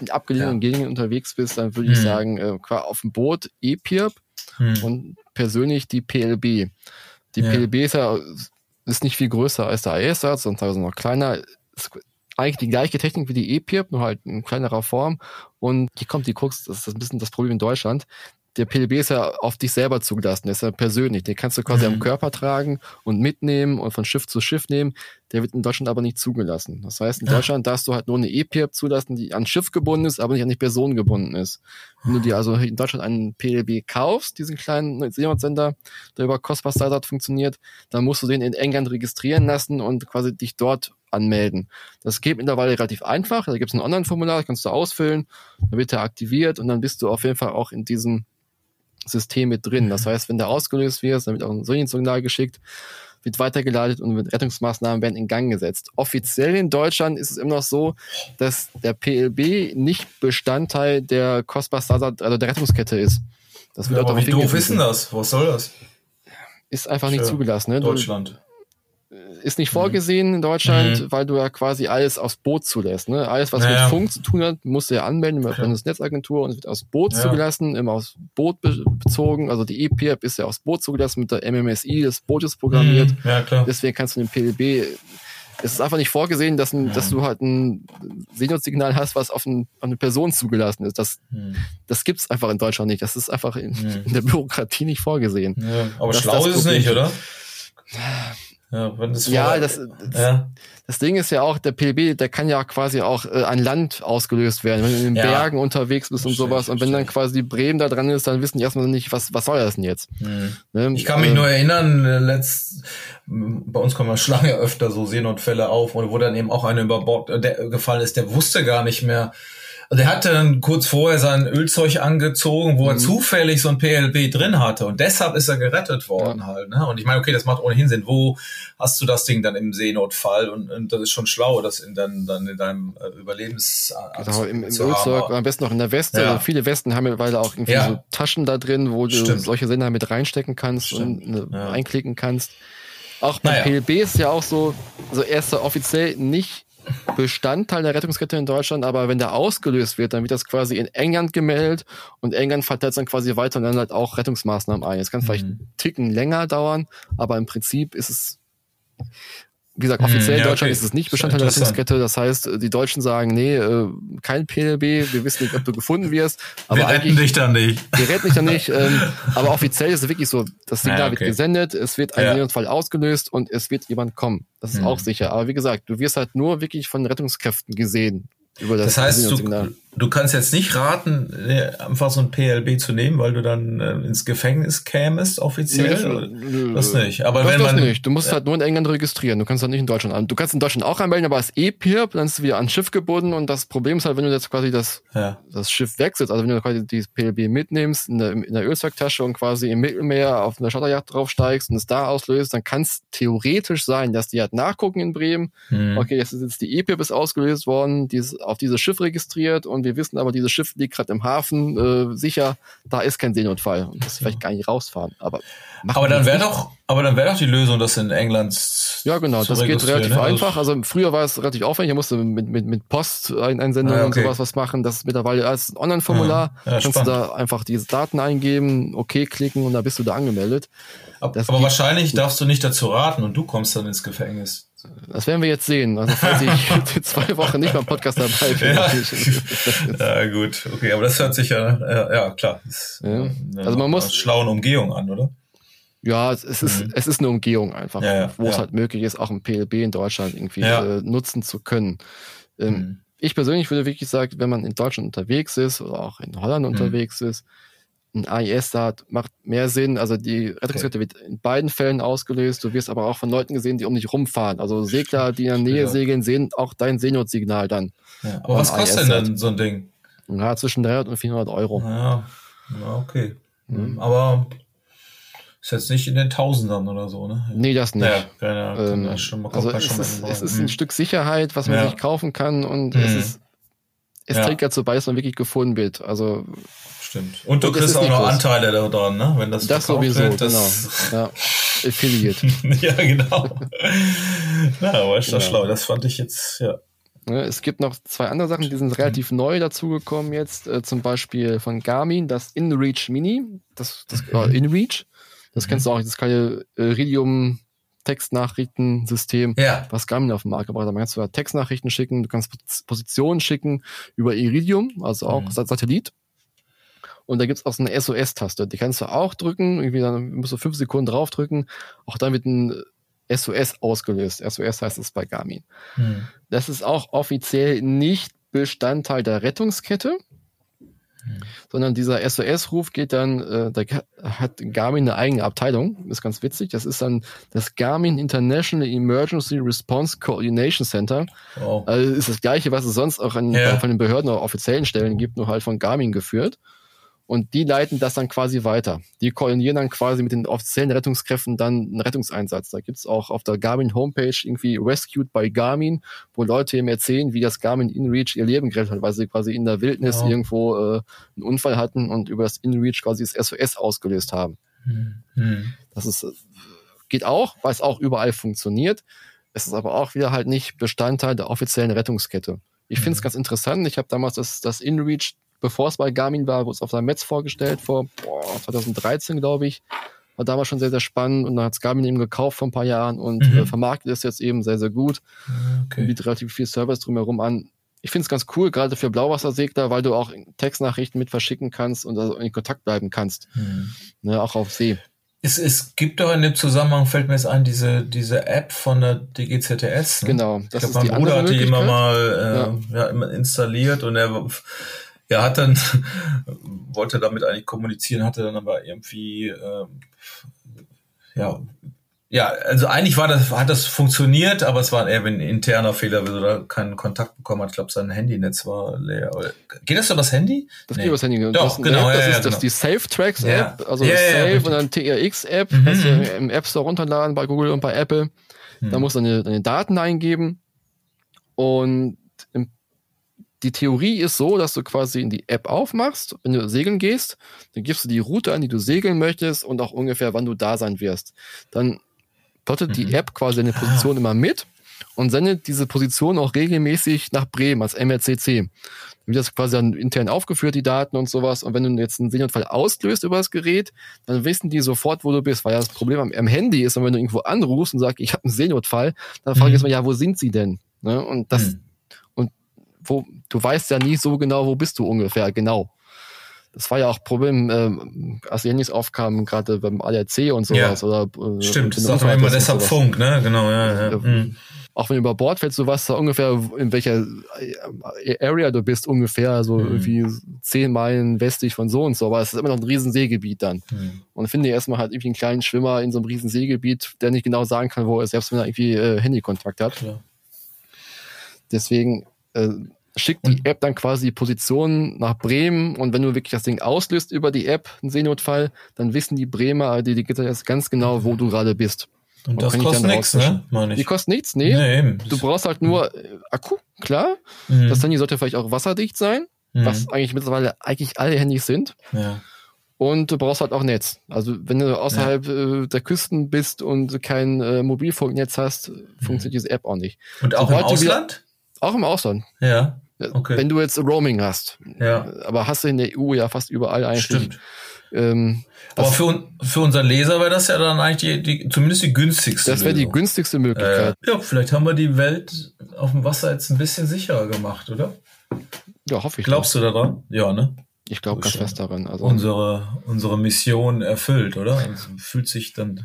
in abgelegenen Gegenden unterwegs bist, dann würde ich Mhm. sagen, äh, auf dem Boot E-Pirp Hm. und persönlich die PLB. Die Ja. PLB ist ja ist nicht viel größer als der IS-Satz, sondern teilweise noch kleiner. Ist eigentlich die gleiche Technik wie die E-Pirp, nur halt in kleinerer Form. Und hier kommt die Krux, das ist ein bisschen das Problem in Deutschland. Der PLB ist ja auf dich selber zugelassen, der ist ja persönlich. Den kannst du quasi Mhm. am Körper tragen und mitnehmen und von Schiff zu Schiff nehmen. Der wird in Deutschland aber nicht zugelassen. Das heißt, in Ah. Deutschland darfst du halt nur eine E-Pirp zulassen, die an Schiff gebunden ist, aber nicht an die Person gebunden ist. Wenn du dir also in Deutschland einen PLB kaufst, diesen kleinen Seemannsender, der über Cospas Startup funktioniert, dann musst du den in England registrieren lassen und quasi dich dort anmelden. Das geht mittlerweile relativ einfach. Da gibt es ein Online-Formular, das kannst du ausfüllen, dann wird er aktiviert und dann bist du auf jeden Fall auch in diesem System mit drin. Das heißt, wenn der ausgelöst wird, dann wird auch ein Signal geschickt, wird weitergeleitet und mit Rettungsmaßnahmen werden in Gang gesetzt. Offiziell in Deutschland ist es immer noch so, dass der PLB nicht Bestandteil der Cospa also der Rettungskette ist. Das wird Ja, auch aber wie doof ist denn das? Was soll das? Ist einfach nicht Tja, zugelassen. Ne? Deutschland. Ist nicht vorgesehen in Deutschland, Mhm. weil du ja quasi alles aufs Boot zulässt. Ne? Alles, was Ja, mit. Funk zu tun hat, musst du ja anmelden über Netzagentur und es wird aufs Boot Ja. zugelassen, immer aufs Boot be bezogen. Also die EPIRP ist ja aufs Boot zugelassen mit der MMSI des Bootes programmiert. Hm, Ja, klar. Deswegen kannst du den PLB es ist einfach nicht vorgesehen, dass, ein, Ja. dass du halt ein Seenotssignal hast, was auf, ein, auf eine Person zugelassen ist. Das, Hm. das gibt's einfach in Deutschland nicht. Das ist einfach in, Hm. in der Bürokratie nicht vorgesehen. Ja, aber Das- schlau das ist es nicht, oder? Ja, das Ja, vorher- das, ja. Das Ding ist ja auch, der PLB, der kann ja quasi auch äh, an Land ausgelöst werden, wenn du in den Ja. Bergen unterwegs bist und Verstehe sowas. Und wenn dann verstehe quasi die Bremen da dran ist, dann wissen die erstmal nicht, was, was soll das denn jetzt? Hm. Ne? Ich kann mich Äh, nur erinnern, äh, letzt, bei uns kommen ja Schlange öfter so Seenotfälle auf, oder wo dann eben auch einer über Bord äh, der, gefallen ist, der wusste gar nicht mehr. Also der hatte dann kurz vorher sein Ölzeug angezogen, wo er Mhm. zufällig so ein PLB drin hatte und deshalb ist er gerettet worden halt. Ne? Und ich meine, okay, das macht ohnehin Sinn. Wo hast du das Ding dann im Seenotfall? Und, und das ist schon schlau, das in, dann, dann in deinem äh, Überlebens Genau, im, im Ölzeug am besten noch in der Weste. Ja. Also viele Westen haben mittlerweile auch irgendwie Ja. so Taschen da drin, wo du Stimmt. solche Sender mit reinstecken kannst Stimmt. und ne, Ja. einklicken kannst. Auch beim Naja. PLB ist ja auch so, also er ist ja offiziell nicht Bestandteil der Rettungskette in Deutschland, aber wenn der ausgelöst wird, dann wird das quasi in England gemeldet und England verteilt dann quasi weiter und dann halt auch Rettungsmaßnahmen ein. Es kann vielleicht Mhm. einen Ticken länger dauern, aber im Prinzip ist es, wie gesagt, offiziell in ja, Deutschland okay. ist es nicht Bestandteil der. Rettungskette. Das heißt, die Deutschen sagen, nee, äh, kein PLB, wir wissen nicht, ob du gefunden wirst. Aber Wir retten dich dann nicht. wir retten dich ja nicht. Ähm, aber offiziell ist es wirklich so, das Signal Ja, okay. wird gesendet, es wird ein Ja. Seenotfall ausgelöst und es wird jemand kommen. Das ist Mhm. auch sicher. Aber wie gesagt, du wirst halt nur wirklich von Rettungskräften gesehen über das, Das heißt, du, du kannst jetzt nicht raten, äh, einfach so ein PLB zu nehmen, weil du dann äh, ins Gefängnis kämest offiziell. Nö, das nicht. Aber das, wenn das man nicht. Du musst halt nur in England registrieren. Du kannst halt nicht in Deutschland an. Du kannst in Deutschland auch anmelden, aber als E-Pirp, dann ist du wieder ans Schiff gebunden und das Problem ist halt, wenn du jetzt quasi das, ja, das Schiff wechselst, also wenn du quasi die PLB mitnimmst in der, in der Ölzeugtasche und quasi im Mittelmeer auf einer Schotterjacht draufsteigst und es da auslöst, dann kann es theoretisch sein, dass die halt nachgucken in Bremen, hm. okay, jetzt ist jetzt die E-Pirp ist ausgelöst worden, die ist auf dieses Schiff registriert und wir wissen aber, dieses Schiff liegt gerade im Hafen, äh, sicher, da ist kein Seenotfall und das vielleicht gar nicht rausfahren. Aber, aber dann wäre doch, aber dann wäre doch die Lösung, das in England Ja, genau, das geht relativ ne? einfach. Also früher war es relativ aufwendig, ich musste mit, mit, mit Post Einsendungen ah, okay. und sowas was machen. Das ist mittlerweile als Online-Formular. Ja, ja, kannst spannend. du da einfach diese Daten eingeben, okay klicken und dann bist du da angemeldet. Aber, aber wahrscheinlich darfst du nicht dazu raten und du kommst dann ins Gefängnis. Das werden wir jetzt sehen. Also falls ich zwei Wochen nicht beim Podcast dabei bin. Ja. ja, gut. Okay, aber das hört sich ja, ja, ja klar. Das, ja. Also man muss schlauen Umgehung an, oder? Ja, es, es ist, mhm. es ist eine Umgehung einfach, wo es halt möglich ist, auch ein PLB in Deutschland irgendwie äh, nutzen zu können. Ähm, mhm. Ich persönlich würde wirklich sagen, wenn man in Deutschland unterwegs ist oder auch in Holland mhm. unterwegs ist, ein AIS da macht mehr Sinn. Also die Rettungskette okay. wird in beiden Fällen ausgelöst. Du wirst aber auch von Leuten gesehen, die um dich rumfahren. Also Segler, die in der Nähe ja. segeln, sehen auch dein Seenotsignal dann. Ja, aber was kostet denn dann so ein Ding? Ja, zwischen 300 und 400 Euro. Ja, ja okay. Mhm. Aber ist jetzt nicht in den Tausendern oder so, ne? Nee, das nicht. Ja, ja, ähm, schon, also es ist, es ist ein mhm. Stück Sicherheit, was man sich kaufen kann und mhm. es ist es trägt dazu bei, dass man wirklich gefunden wird. Also Stimmt. Und du und kriegst auch noch groß. Anteile daran, ne? Wenn das, das sowieso, wird, das genau. Ja. Affiliate. ja, genau. Na, aber ist das genau. schlau. Das fand ich jetzt, ja. Es gibt noch zwei andere Sachen, die sind relativ neu dazugekommen jetzt. Äh, zum Beispiel von Garmin, das InReach Mini. Das, das mhm. äh, InReach. Das mhm. kennst du auch, das kleine Iridium Textnachrichtensystem, ja. was Garmin auf dem Markt gebracht hat. Man kannst du Textnachrichten schicken, du kannst Positionen schicken über Iridium, also auch mhm. Satellit. Und da gibt's auch so eine SOS-Taste. Die kannst du auch drücken, irgendwie dann musst du fünf Sekunden draufdrücken. Auch dann wird ein SOS ausgelöst. SOS heißt es bei Garmin. Hm. Das ist auch offiziell nicht Bestandteil der Rettungskette, hm. sondern dieser SOS-Ruf geht dann, äh, da hat Garmin eine eigene Abteilung, ist ganz witzig. Das ist dann das Garmin International Emergency Response Coordination Center. Oh. Also ist das gleiche, was es sonst auch an, ja. von den Behörden oder offiziellen Stellen gibt, nur halt von Garmin geführt. Und die leiten das dann quasi weiter. Die koordinieren dann quasi mit den offiziellen Rettungskräften dann einen Rettungseinsatz. Da gibt's auch auf der Garmin Homepage irgendwie Rescued by Garmin, wo Leute eben erzählen, wie das Garmin InReach ihr Leben gerettet hat, weil sie quasi in der Wildnis oh. irgendwo äh, einen Unfall hatten und über das InReach quasi das SOS ausgelöst haben. Mhm. Das ist, äh, geht auch, weil es auch überall funktioniert. Es ist aber auch wieder halt nicht Bestandteil der offiziellen Rettungskette. Ich finde es mhm. ganz interessant. Ich habe damals das, das InReach bevor es bei Garmin war, wurde es auf der Metz vorgestellt, vor boah, 2013, glaube ich. War damals schon sehr, sehr spannend und dann hat es Garmin eben gekauft vor ein paar Jahren und mhm. äh, vermarktet es jetzt eben sehr, sehr gut. Okay. Und bietet relativ viel Service drumherum an. Ich finde es ganz cool, gerade für Blauwassersegler, weil du auch Textnachrichten mit verschicken kannst und also in Kontakt bleiben kannst. Mhm. Ne, auch auf See. Es, es gibt doch in dem Zusammenhang, fällt mir jetzt ein, diese, diese App von der DGZTS. Ne? Genau. Das ich glaube, mein Bruder hat die immer mal äh, ja. ja. immer installiert und er er hat dann, wollte damit eigentlich kommunizieren, hatte dann aber irgendwie, äh, ja, ja, also eigentlich war das, hat das funktioniert, aber es war eher ein interner Fehler, weil er keinen Kontakt bekommen hat. Ich glaube, sein Handynetz war leer. Geht das über das Handy? Das nee. geht über das Handy. Doch, das genau. App, das ja, ist ja, das die Safe Tracks App, also ja, Safe und dann TRX App, mhm. kannst du im App Store runterladen bei Google und bei Apple. Mhm. Da musst du deine, deine Daten eingeben und die Theorie ist so, dass du quasi in die App aufmachst, wenn du segeln gehst, dann gibst du die Route an, die du segeln möchtest und auch ungefähr, wann du da sein wirst. Dann plottet mhm. die App quasi deine Position immer mit und sendet diese Position auch regelmäßig nach Bremen als MRCC. Dann wird das quasi dann intern aufgeführt, die Daten und sowas. Und wenn du jetzt einen Seenotfall auslöst über das Gerät, dann wissen die sofort, wo du bist. Weil ja das Problem am, am Handy ist, wenn du irgendwo anrufst und sagst, ich habe einen Seenotfall, dann frage ich mhm. jetzt mal, ja, wo sind sie denn? Ne? Und das, mhm wo, du weißt ja nie so genau, wo bist du ungefähr, genau. Das war ja auch Problem, ähm, als Jennys aufkam, gerade beim ADAC und sowas. Ja, oder, äh, stimmt, das ist auch immer deshalb Funk, ne? Genau, ja. ja. Mhm. Auch wenn du über Bord fällst, du weißt da ungefähr, in welcher äh, Area du bist, ungefähr, so mhm. irgendwie zehn Meilen westlich von so und so, aber es ist immer noch ein riesen Seegebiet dann. Mhm. Und finde erstmal halt irgendwie einen kleinen Schwimmer in so einem riesen Seegebiet, der nicht genau sagen kann, wo er ist, selbst wenn er irgendwie äh, Handykontakt hat. Ja. Deswegen, äh, schickt die App dann quasi die Position nach Bremen und wenn du wirklich das Ding auslöst über die App, einen Seenotfall, dann wissen die Bremer, die Digital jetzt ganz genau, wo du gerade bist. Und, und das kostet nichts, ne? Meine ich. Die kostet nichts, nee. nee du brauchst halt nur äh, Akku, klar. Mhm. Das Handy sollte vielleicht auch wasserdicht sein. mhm. was eigentlich mittlerweile eigentlich alle Handys sind. Ja. Und du brauchst halt auch Netz. Also wenn du außerhalb ja. äh, der Küsten bist und kein äh, Mobilfunknetz hast, mhm. funktioniert diese App auch nicht. Und auch Sobald im Ausland? auch im Ausland. Ja. Okay. Wenn du jetzt Roaming hast. Ja. Aber hast du in der EU ja fast überall eigentlich. Stimmt. Ähm, Aber für, für unseren Leser wäre das ja dann eigentlich die, die zumindest die günstigste. Das wäre die günstigste Möglichkeit. Äh, ja, vielleicht haben wir die Welt auf dem Wasser jetzt ein bisschen sicherer gemacht, oder? Ja, hoffe ich. Glaubst doch. du daran? Ja, ne? Ich glaube ganz fest daran. Also unsere, unsere Mission erfüllt, oder? Also fühlt sich dann,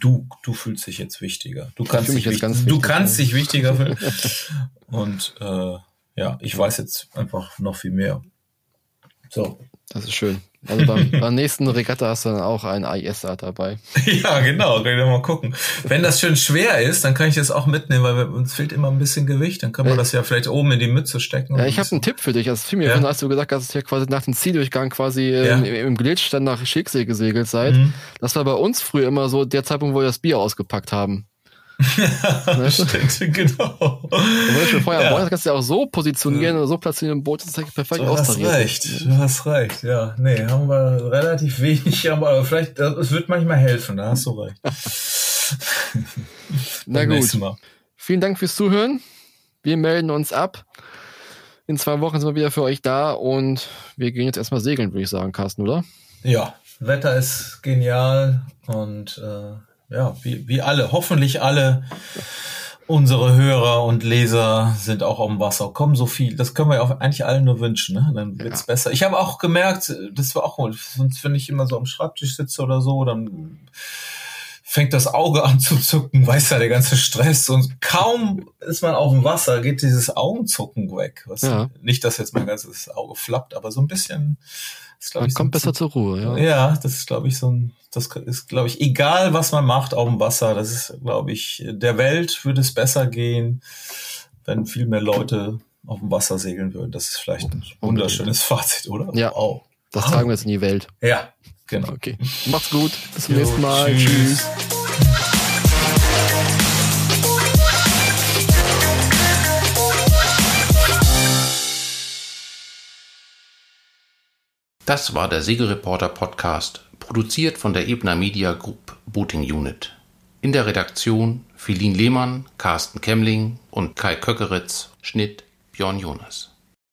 du, du fühlst dich jetzt wichtiger. Du kannst, dich, wichtig, du kannst dich wichtiger fühlen. Und äh, ja, ich weiß jetzt einfach noch viel mehr. So. Das ist schön. Also beim, beim nächsten Regatta hast du dann auch ein AIS-Art dabei. ja, genau. Können wir mal gucken. Wenn das schön schwer ist, dann kann ich das auch mitnehmen, weil uns fehlt immer ein bisschen Gewicht. Dann kann man äh, das ja vielleicht oben in die Mütze stecken. Ja, ich habe einen Tipp für dich. Also viel ja? als du gesagt hast, dass ihr quasi nach dem Zieldurchgang quasi ja. im, im Glitch dann nach Schicksee gesegelt seid. Mhm. Das war bei uns früher immer so der Zeitpunkt, wo wir das Bier ausgepackt haben. Stimmt, genau. Und wenn du Feuer ja. kannst du ja auch so positionieren oder so platzieren im Boot, das ist perfekt Du hast recht, du hast recht, ja. Nee, haben wir relativ wenig, aber vielleicht, es wird manchmal helfen, da hast du recht. Na gut. Vielen Dank fürs Zuhören. Wir melden uns ab. In zwei Wochen sind wir wieder für euch da und wir gehen jetzt erstmal segeln, würde ich sagen, Carsten, oder? Ja, Wetter ist genial und äh, ja, wie, wie alle, hoffentlich alle unsere Hörer und Leser sind auch auf dem Wasser. Kommen so viel. Das können wir ja auch eigentlich allen nur wünschen, ne? Dann wird's ja. besser. Ich habe auch gemerkt, das war auch, sonst wenn ich immer so am Schreibtisch sitze oder so, dann fängt das Auge an zu zucken, weiß ja, der ganze Stress und kaum ist man auf dem Wasser, geht dieses Augenzucken weg. Was, ja. Nicht, dass jetzt mein ganzes Auge flappt, aber so ein bisschen ist, man ich, kommt so besser zur Ruhe, ja. Ja, das ist, glaube ich, so ein, das ist, glaube ich, egal, was man macht auf dem Wasser, das ist, glaube ich, der Welt würde es besser gehen, wenn viel mehr Leute auf dem Wasser segeln würden. Das ist vielleicht ein wunderschönes Fazit, oder? Ja. Wow. Das tragen wir jetzt in die Welt. Ja, genau. Okay. Macht's gut. Bis zum nächsten Mal. tschüss. tschüss. Das war der Segelreporter Podcast, produziert von der Ebner Media Group Booting Unit. In der Redaktion Philin Lehmann, Carsten Kemmling und Kai Köckeritz, Schnitt Björn Jonas.